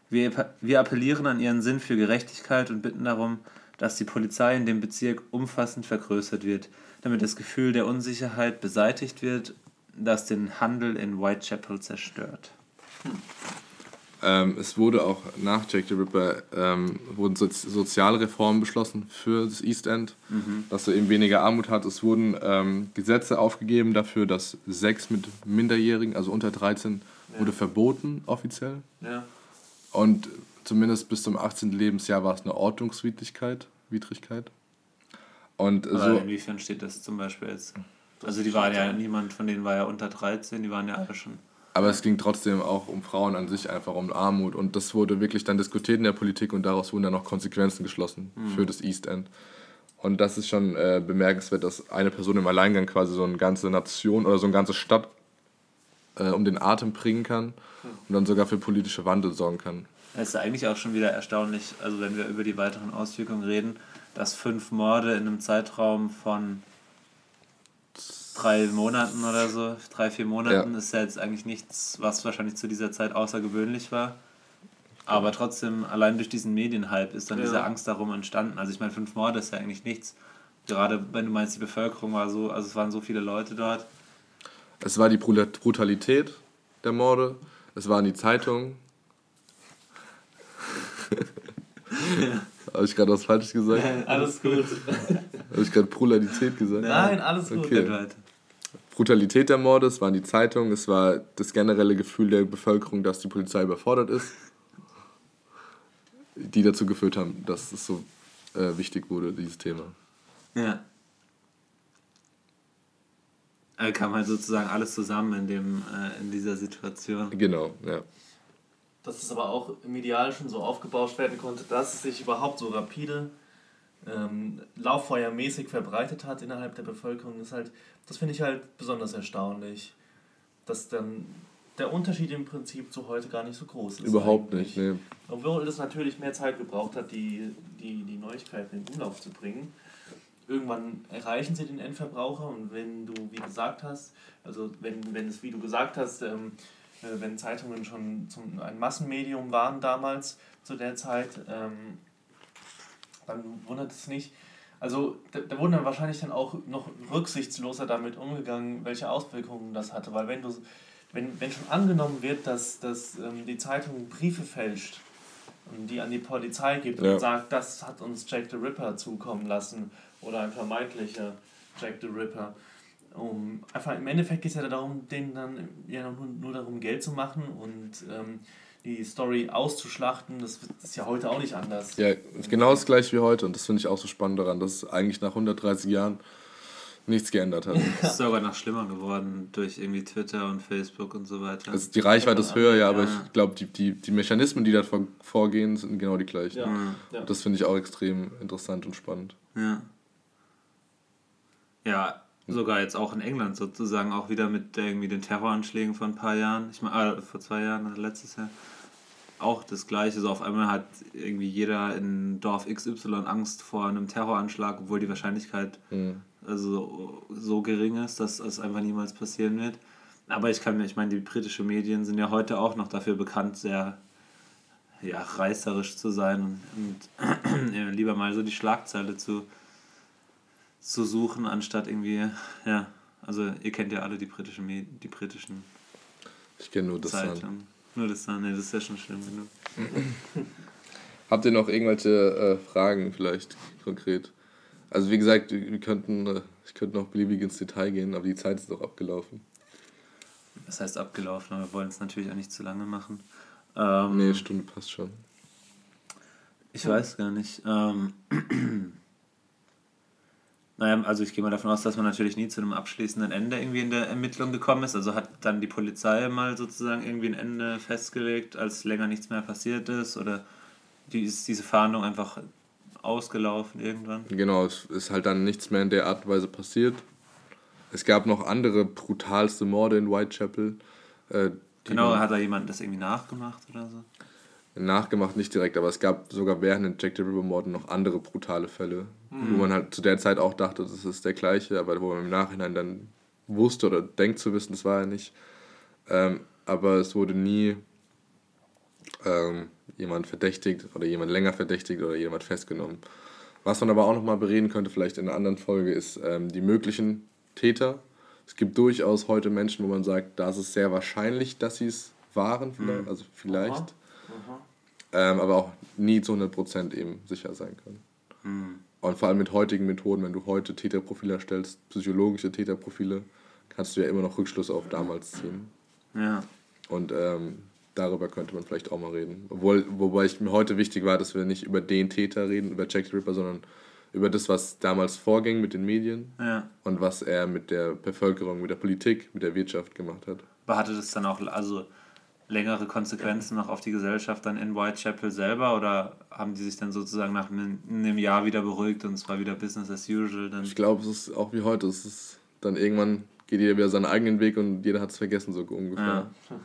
Wir, wir appellieren an ihren Sinn für Gerechtigkeit und bitten darum, dass die Polizei in dem Bezirk umfassend vergrößert wird, damit das Gefühl der Unsicherheit beseitigt wird, das den Handel in Whitechapel zerstört. Hm. Ähm, es wurde auch nach Jack the Ripper ähm, wurden so Sozialreformen beschlossen für das East End, mhm. dass du eben weniger Armut hat. Es wurden ähm, Gesetze aufgegeben dafür, dass Sex mit Minderjährigen, also unter 13, ja. wurde verboten offiziell. Ja. Und zumindest bis zum 18. Lebensjahr war es eine Ordnungswidrigkeit. Widrigkeit. Und Aber so, inwiefern steht das zum Beispiel jetzt? Also die waren ja, niemand von denen war ja unter 13, die waren ja alle schon. Aber es ging trotzdem auch um Frauen an sich, einfach um Armut. Und das wurde wirklich dann diskutiert in der Politik und daraus wurden dann auch Konsequenzen geschlossen mhm. für das East End. Und das ist schon äh, bemerkenswert, dass eine Person im Alleingang quasi so eine ganze Nation oder so eine ganze Stadt äh, um den Atem bringen kann und dann sogar für politische Wandel sorgen kann. Es ist eigentlich auch schon wieder erstaunlich, also wenn wir über die weiteren Auswirkungen reden, dass fünf Morde in einem Zeitraum von drei Monaten oder so, drei, vier Monaten, ja. ist ja jetzt eigentlich nichts, was wahrscheinlich zu dieser Zeit außergewöhnlich war. Aber trotzdem, allein durch diesen Medienhype ist dann ja. diese Angst darum entstanden. Also ich meine, fünf Morde ist ja eigentlich nichts. Gerade wenn du meinst, die Bevölkerung war so, also es waren so viele Leute dort. Es war die Brutalität der Morde, es waren die Zeitungen. ja. [laughs] Habe ich gerade was Falsches gesagt? Nein, alles gut. [laughs] Habe ich gerade Brutalität gesagt? Nein, alles gut. Okay. Brutalität der Morde, es waren die Zeitungen, es war das generelle Gefühl der Bevölkerung, dass die Polizei überfordert ist, die dazu geführt haben, dass es so äh, wichtig wurde, dieses Thema. Ja. Also kam halt sozusagen alles zusammen in, dem, äh, in dieser Situation. Genau, ja. Dass es aber auch medial schon so aufgebauscht werden konnte, dass es sich überhaupt so rapide ähm, lauffeuermäßig verbreitet hat innerhalb der Bevölkerung, ist halt das finde ich halt besonders erstaunlich, dass dann der Unterschied im Prinzip zu heute gar nicht so groß ist. Überhaupt eigentlich. nicht, ne. Obwohl es natürlich mehr Zeit gebraucht hat, die, die, die Neuigkeiten in Umlauf zu bringen. Irgendwann erreichen sie den Endverbraucher und wenn du, wie gesagt hast, also wenn, wenn es, wie du gesagt hast, ähm, äh, wenn Zeitungen schon zum, ein Massenmedium waren damals zu der Zeit, ähm, dann wundert es nicht, also da, da wurden dann wahrscheinlich dann auch noch rücksichtsloser damit umgegangen, welche Auswirkungen das hatte. Weil wenn du wenn, wenn schon angenommen wird, dass, dass ähm, die Zeitung Briefe fälscht und die an die Polizei gibt ja. und sagt, das hat uns Jack the Ripper zukommen lassen oder ein vermeintlicher Jack the Ripper. Um, einfach im Endeffekt geht es ja darum, denen dann ja nur, nur darum, Geld zu machen und ähm, die Story auszuschlachten, das ist ja heute auch nicht anders. Ja, genau das gleiche wie heute und das finde ich auch so spannend daran, dass eigentlich nach 130 Jahren nichts geändert hat. Es ist sogar noch schlimmer geworden durch irgendwie Twitter und Facebook und so weiter. Also die Reichweite ist höher, ja, aber ja. ich glaube, die, die, die Mechanismen, die da vorgehen, sind genau die gleichen. Ja. Ja. Das finde ich auch extrem interessant und spannend. Ja. Ja, sogar jetzt auch in England sozusagen, auch wieder mit irgendwie den Terroranschlägen vor ein paar Jahren, ich meine, äh, vor zwei Jahren oder letztes Jahr auch das Gleiche. So auf einmal hat irgendwie jeder in Dorf XY Angst vor einem Terroranschlag, obwohl die Wahrscheinlichkeit mhm. also so gering ist, dass es einfach niemals passieren wird. Aber ich kann mir, ich meine, die britischen Medien sind ja heute auch noch dafür bekannt, sehr ja, reißerisch zu sein und, und [clears throat] lieber mal so die Schlagzeile zu, zu suchen, anstatt irgendwie, ja, also ihr kennt ja alle die britischen Medien, die britischen ich kenne nur das Zeitungen. Nur das Sahne, das ist ja schon schlimm genug. [clears throat] Habt ihr noch irgendwelche äh, Fragen vielleicht konkret? Also wie gesagt, wir könnten, äh, ich könnte noch beliebig ins Detail gehen, aber die Zeit ist doch abgelaufen. Das heißt abgelaufen, aber wir wollen es natürlich auch nicht zu lange machen. Ähm, nee, eine Stunde passt schon. Ich weiß gar nicht. Ähm, [clears throat] Naja, also ich gehe mal davon aus, dass man natürlich nie zu einem abschließenden Ende irgendwie in der Ermittlung gekommen ist. Also hat dann die Polizei mal sozusagen irgendwie ein Ende festgelegt, als länger nichts mehr passiert ist? Oder die, ist diese Fahndung einfach ausgelaufen irgendwann? Genau, es ist halt dann nichts mehr in der Art und Weise passiert. Es gab noch andere brutalste Morde in Whitechapel. Äh, genau, hat da jemand das irgendwie nachgemacht oder so? Nachgemacht, nicht direkt, aber es gab sogar während den Jack the Ripper-Morden noch andere brutale Fälle, mhm. wo man halt zu der Zeit auch dachte, das ist der gleiche, aber wo man im Nachhinein dann wusste oder denkt zu wissen, das war er nicht. Ähm, aber es wurde nie ähm, jemand verdächtigt oder jemand länger verdächtigt oder jemand festgenommen. Was man aber auch nochmal bereden könnte, vielleicht in einer anderen Folge, ist ähm, die möglichen Täter. Es gibt durchaus heute Menschen, wo man sagt, da ist es sehr wahrscheinlich, dass sie es waren, vielleicht, mhm. also vielleicht. Aha. Aha. Ähm, aber auch nie zu 100% eben sicher sein können. Mhm. Und vor allem mit heutigen Methoden, wenn du heute Täterprofile erstellst, psychologische Täterprofile, kannst du ja immer noch Rückschlüsse auf damals ziehen. Ja. Und ähm, darüber könnte man vielleicht auch mal reden. Obwohl, wobei ich mir heute wichtig war, dass wir nicht über den Täter reden, über Jack the Ripper, sondern über das, was damals vorging mit den Medien ja. und was er mit der Bevölkerung, mit der Politik, mit der Wirtschaft gemacht hat. Aber hatte das dann auch also längere Konsequenzen noch auf die Gesellschaft dann in Whitechapel selber oder haben die sich dann sozusagen nach einem, Jahr wieder beruhigt und es war wieder Business as usual? Dann? Ich glaube, es ist auch wie heute. Es ist dann irgendwann geht jeder wieder seinen eigenen Weg und jeder hat es vergessen, so ungefähr. Ja. [laughs]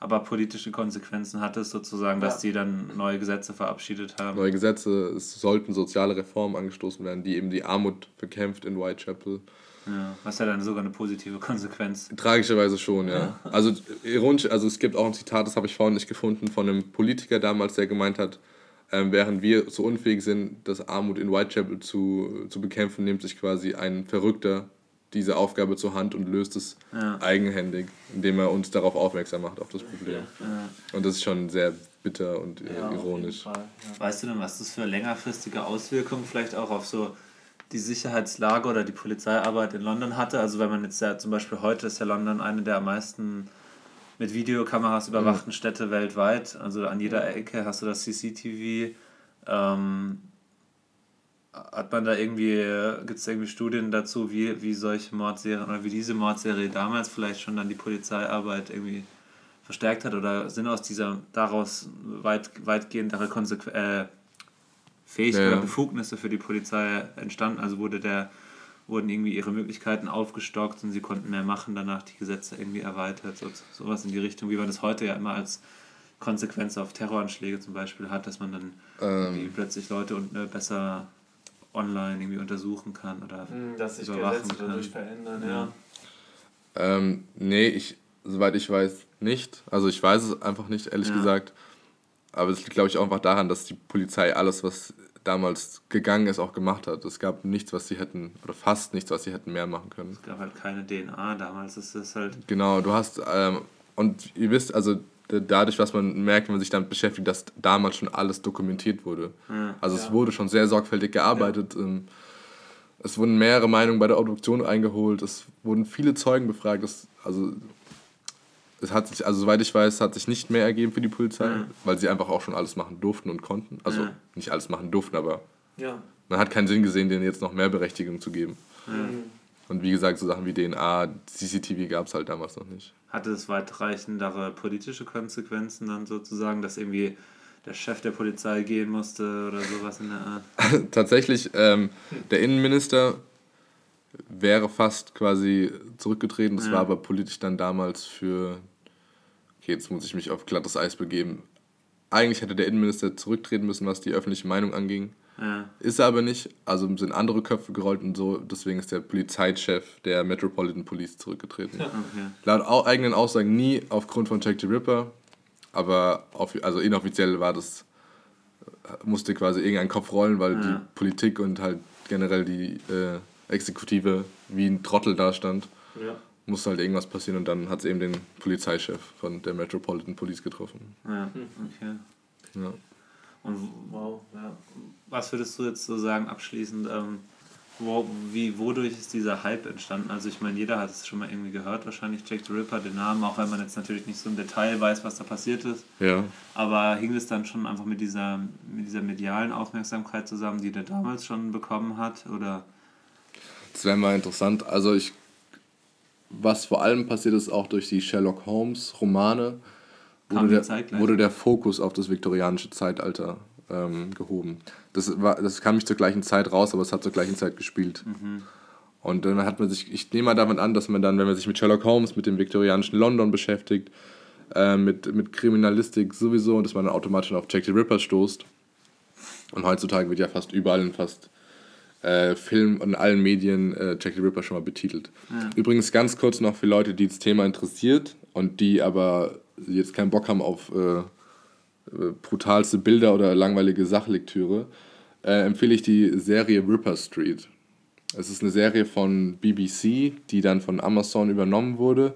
Aber politische Konsequenzen hat es sozusagen, dass ja. die dann neue Gesetze verabschiedet haben. Neue Gesetze, es sollten soziale Reformen angestoßen werden, die eben die Armut bekämpft in Whitechapel. Ja, was ja dann sogar eine positive Konsequenz. Tragischerweise schon, ja. Also ironisch, also es gibt auch ein Zitat, das habe ich vorhin nicht gefunden, von einem Politiker damals, der gemeint hat, ähm, während wir so unfähig sind, das Armut in Whitechapel zu, zu bekämpfen, nimmt sich quasi ein Verrückter diese Aufgabe zur Hand und löst es ja. eigenhändig, indem er uns darauf aufmerksam macht, auf das Problem. Ja. Und das ist schon sehr bitter und ja, ironisch. Weißt du denn, was das für längerfristige Auswirkungen vielleicht auch auf so die Sicherheitslage oder die Polizeiarbeit in London hatte? Also wenn man jetzt ja zum Beispiel heute ist ja London eine der am meisten mit Videokameras überwachten mhm. Städte weltweit. Also an jeder Ecke hast du das CCTV. Ähm, hat man da irgendwie, gibt es irgendwie Studien dazu, wie, wie solche Mordserien oder wie diese Mordserie damals vielleicht schon dann die Polizeiarbeit irgendwie verstärkt hat oder sind aus dieser daraus weit, weitgehendere Konsequ äh, Fähigkeiten ja. oder Befugnisse für die Polizei entstanden? Also wurde der, wurden irgendwie ihre Möglichkeiten aufgestockt und sie konnten mehr machen, danach die Gesetze irgendwie erweitert, so, sowas in die Richtung, wie man das heute ja immer als Konsequenz auf Terroranschläge zum Beispiel hat, dass man dann ähm. plötzlich Leute und, äh, besser online irgendwie untersuchen kann oder hm, Dass sich überwachen Gesetze dadurch verändern, ja. ja. Ähm, nee, ich, soweit ich weiß, nicht. Also ich weiß es einfach nicht, ehrlich ja. gesagt. Aber es liegt, glaube ich, auch einfach daran, dass die Polizei alles, was damals gegangen ist, auch gemacht hat. Es gab nichts, was sie hätten, oder fast nichts, was sie hätten mehr machen können. Es gab halt keine DNA, damals ist es halt. Genau, du hast, ähm, und ihr wisst, also dadurch, was man merkt, wenn man sich damit beschäftigt, dass damals schon alles dokumentiert wurde. Ja, also es wurde schon sehr sorgfältig gearbeitet. Ja. Ähm, es wurden mehrere Meinungen bei der Obduktion eingeholt. Es wurden viele Zeugen befragt. Es, also es hat sich, also soweit ich weiß, hat sich nicht mehr ergeben für die Polizei, ja. weil sie einfach auch schon alles machen durften und konnten. Also nicht alles machen durften, aber man hat keinen Sinn gesehen, denen jetzt noch mehr Berechtigung zu geben. Und wie gesagt, so Sachen wie DNA, CCTV gab es halt damals noch nicht hatte es weitreichendere politische Konsequenzen dann sozusagen, dass irgendwie der Chef der Polizei gehen musste oder sowas in der Art? [laughs] Tatsächlich, ähm, der Innenminister wäre fast quasi zurückgetreten. Das ja. war aber politisch dann damals für. Okay, jetzt muss ich mich auf glattes Eis begeben. Eigentlich hätte der Innenminister zurücktreten müssen, was die öffentliche Meinung anging. Ja. Ist er aber nicht. Also sind andere Köpfe gerollt und so. Deswegen ist der Polizeichef der Metropolitan Police zurückgetreten. Ja, okay. Laut eigenen Aussagen nie aufgrund von Jack the Ripper. Aber auf, also inoffiziell war das, musste quasi irgendein Kopf rollen, weil ja. die Politik und halt generell die äh, Exekutive wie ein Trottel dastand. Ja. Musste halt irgendwas passieren und dann hat es eben den Polizeichef von der Metropolitan Police getroffen. Ja, okay. Ja. Und wow, ja. was würdest du jetzt so sagen abschließend? Ähm, wo, wie, wodurch ist dieser Hype entstanden? Also ich meine, jeder hat es schon mal irgendwie gehört, wahrscheinlich Jack the Ripper, den Namen, auch wenn man jetzt natürlich nicht so im Detail weiß, was da passiert ist. Ja. Aber hing es dann schon einfach mit dieser, mit dieser medialen Aufmerksamkeit zusammen, die der damals schon bekommen hat? Oder? Das wäre mal interessant. Also ich, was vor allem passiert ist, auch durch die Sherlock Holmes Romane, wurde der, wurde der Fokus auf das viktorianische Zeitalter ähm, gehoben. Das, war, das kam nicht zur gleichen Zeit raus, aber es hat zur gleichen Zeit gespielt. Mhm. Und dann hat man sich, ich nehme mal davon an, dass man dann, wenn man sich mit Sherlock Holmes, mit dem viktorianischen London beschäftigt, äh, mit, mit Kriminalistik sowieso und dass man dann automatisch auf Jack the Ripper stoßt. Und heutzutage wird ja fast überall in fast äh, Film und allen Medien äh, Jack the Ripper schon mal betitelt. Ja. Übrigens ganz kurz noch für Leute, die das Thema interessiert und die aber jetzt keinen Bock haben auf äh, äh brutalste Bilder oder langweilige Sachlektüre, äh, empfehle ich die Serie Ripper Street. Es ist eine Serie von BBC, die dann von Amazon übernommen wurde.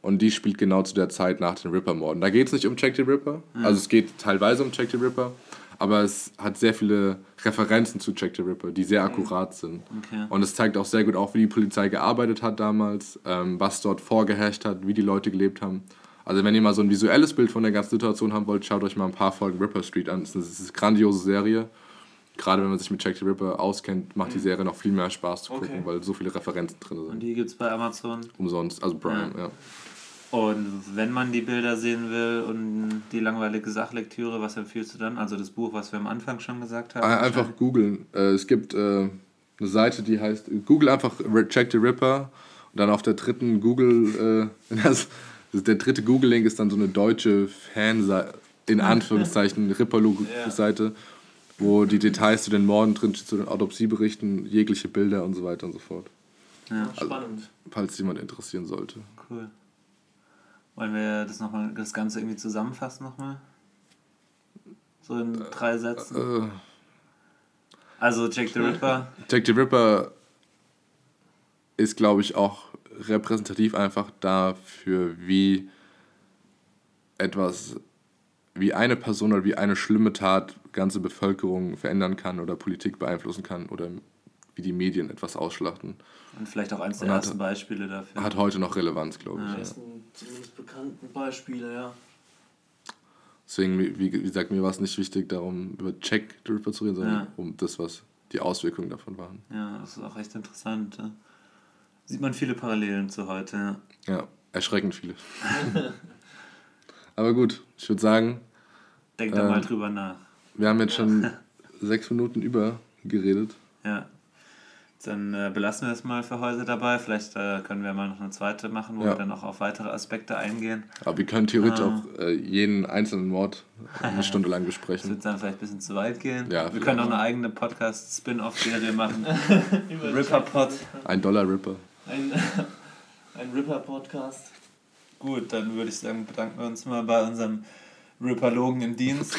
Und die spielt genau zu der Zeit nach den Ripper-Morden. Da geht es nicht um Jack the Ripper. Mhm. Also es geht teilweise um Jack the Ripper. Aber es hat sehr viele Referenzen zu Jack the Ripper, die sehr akkurat sind. Okay. Und es zeigt auch sehr gut auf, wie die Polizei gearbeitet hat damals, ähm, was dort vorgeherrscht hat, wie die Leute gelebt haben. Also wenn ihr mal so ein visuelles Bild von der ganzen Situation haben wollt, schaut euch mal ein paar Folgen Ripper Street an. Das ist eine grandiose Serie gerade wenn man sich mit Jack the Ripper auskennt, macht die Serie noch viel mehr Spaß zu gucken, Okay. weil so viele Referenzen drin sind. Und die gibt es bei Amazon. Umsonst, also Prime, ja. Und wenn man die Bilder sehen will und die langweilige Sachlektüre, was empfiehlst du dann? Also das Buch, was wir am Anfang schon gesagt haben? Ein- Einfach googeln. Äh, es gibt äh, eine Seite, die heißt, google einfach Jack the Ripper und dann auf der dritten Google, äh, [laughs] das, das, der dritte Google-Link ist dann so eine deutsche Fanseite, in Anführungszeichen, [laughs] Ripper-Seite, wo die Details zu den Morden drin stehen, zu den Autopsieberichten, jegliche Bilder und so weiter und so fort. Ja, Spannend. Falls jemand interessieren sollte. cool. Wollen wir das nochmal, das Ganze irgendwie zusammenfassen nochmal? So in drei Sätzen. Äh, Also Jack the Ripper. Jack the Ripper ist, glaube ich, auch repräsentativ einfach dafür, wie etwas, wie eine Person oder wie eine schlimme Tat ganze Bevölkerung verändern kann oder Politik beeinflussen kann oder wie die Medien etwas ausschlachten. Und vielleicht auch eins der ersten Beispiele dafür. Hat heute noch Relevanz, glaube ich. Ja. Zumindest bekannten Beispiele, ja. Deswegen, wie, gesagt, mir war es nicht wichtig, darum über the Ripper zu reden, sondern Ja. um das, was die Auswirkungen davon waren. Ja, das ist auch echt interessant. Ja. Sieht man viele Parallelen zu heute. Ja. Ja, erschreckend viele. [laughs] Aber gut, ich würde sagen, Denk da Ähm, mal drüber nach. Wir haben jetzt schon sechs Minuten über geredet. Ja. Dann äh, belassen wir es mal für heute dabei. Vielleicht äh, können wir mal noch eine zweite machen, wo Ja. wir dann auch auf weitere Aspekte eingehen. Aber wir können theoretisch Ah. auch äh, jeden einzelnen Mord eine Stunde lang [laughs] Das besprechen. wird dann vielleicht ein bisschen zu weit gehen. Ja, wir können auch eine eigene Podcast-Spin-Off-Serie machen. [laughs] [laughs] Ripper-Pod. Ein Dollar Ripper. Ein, ein Ripper-Podcast. Gut, dann würde ich sagen, bedanken wir uns mal bei unserem Ripperlogen im Dienst.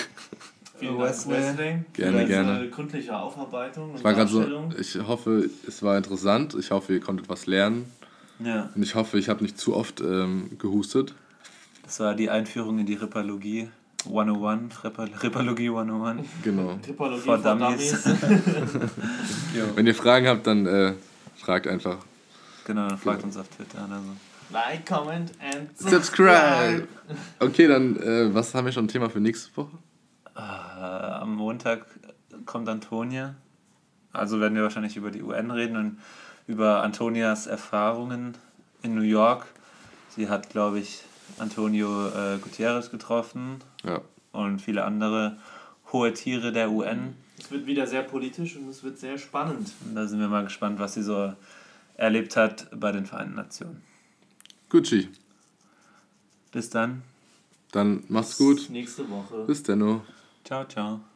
Vielen Dank, Wesley. Wesley. Gerne, gerne. gründliche Aufarbeitung und Ich war gerade so, Darstellung. ich hoffe, es war interessant. Ich hoffe, ihr konntet was lernen. Ja, Und ich hoffe, ich habe nicht zu oft ähm, gehustet. das war die Einführung in die Ripperlogie 101. Ripper, Ripperlogie 101. Genau. Typologie For von Dummies. Dummies. [laughs] Wenn ihr Fragen habt, dann äh, fragt einfach. Genau, dann fragt uns auf Twitter oder so. Like, comment and Subscribe! Okay, dann, äh, was haben wir schon ein Thema für nächste Woche? Äh, am Montag kommt Antonia. Also werden wir wahrscheinlich über die UN reden und über Antonias Erfahrungen in New York. Sie hat, glaube ich, Antonio äh, Gutierrez getroffen Ja. und viele andere hohe Tiere der UN. Es wird wieder sehr politisch und es wird sehr spannend. Und da sind wir mal gespannt, was sie so erlebt hat bei den Vereinten Nationen. Gucci. Bis dann. Dann macht's gut. Nächste Woche. Bis denno. Ciao, ciao.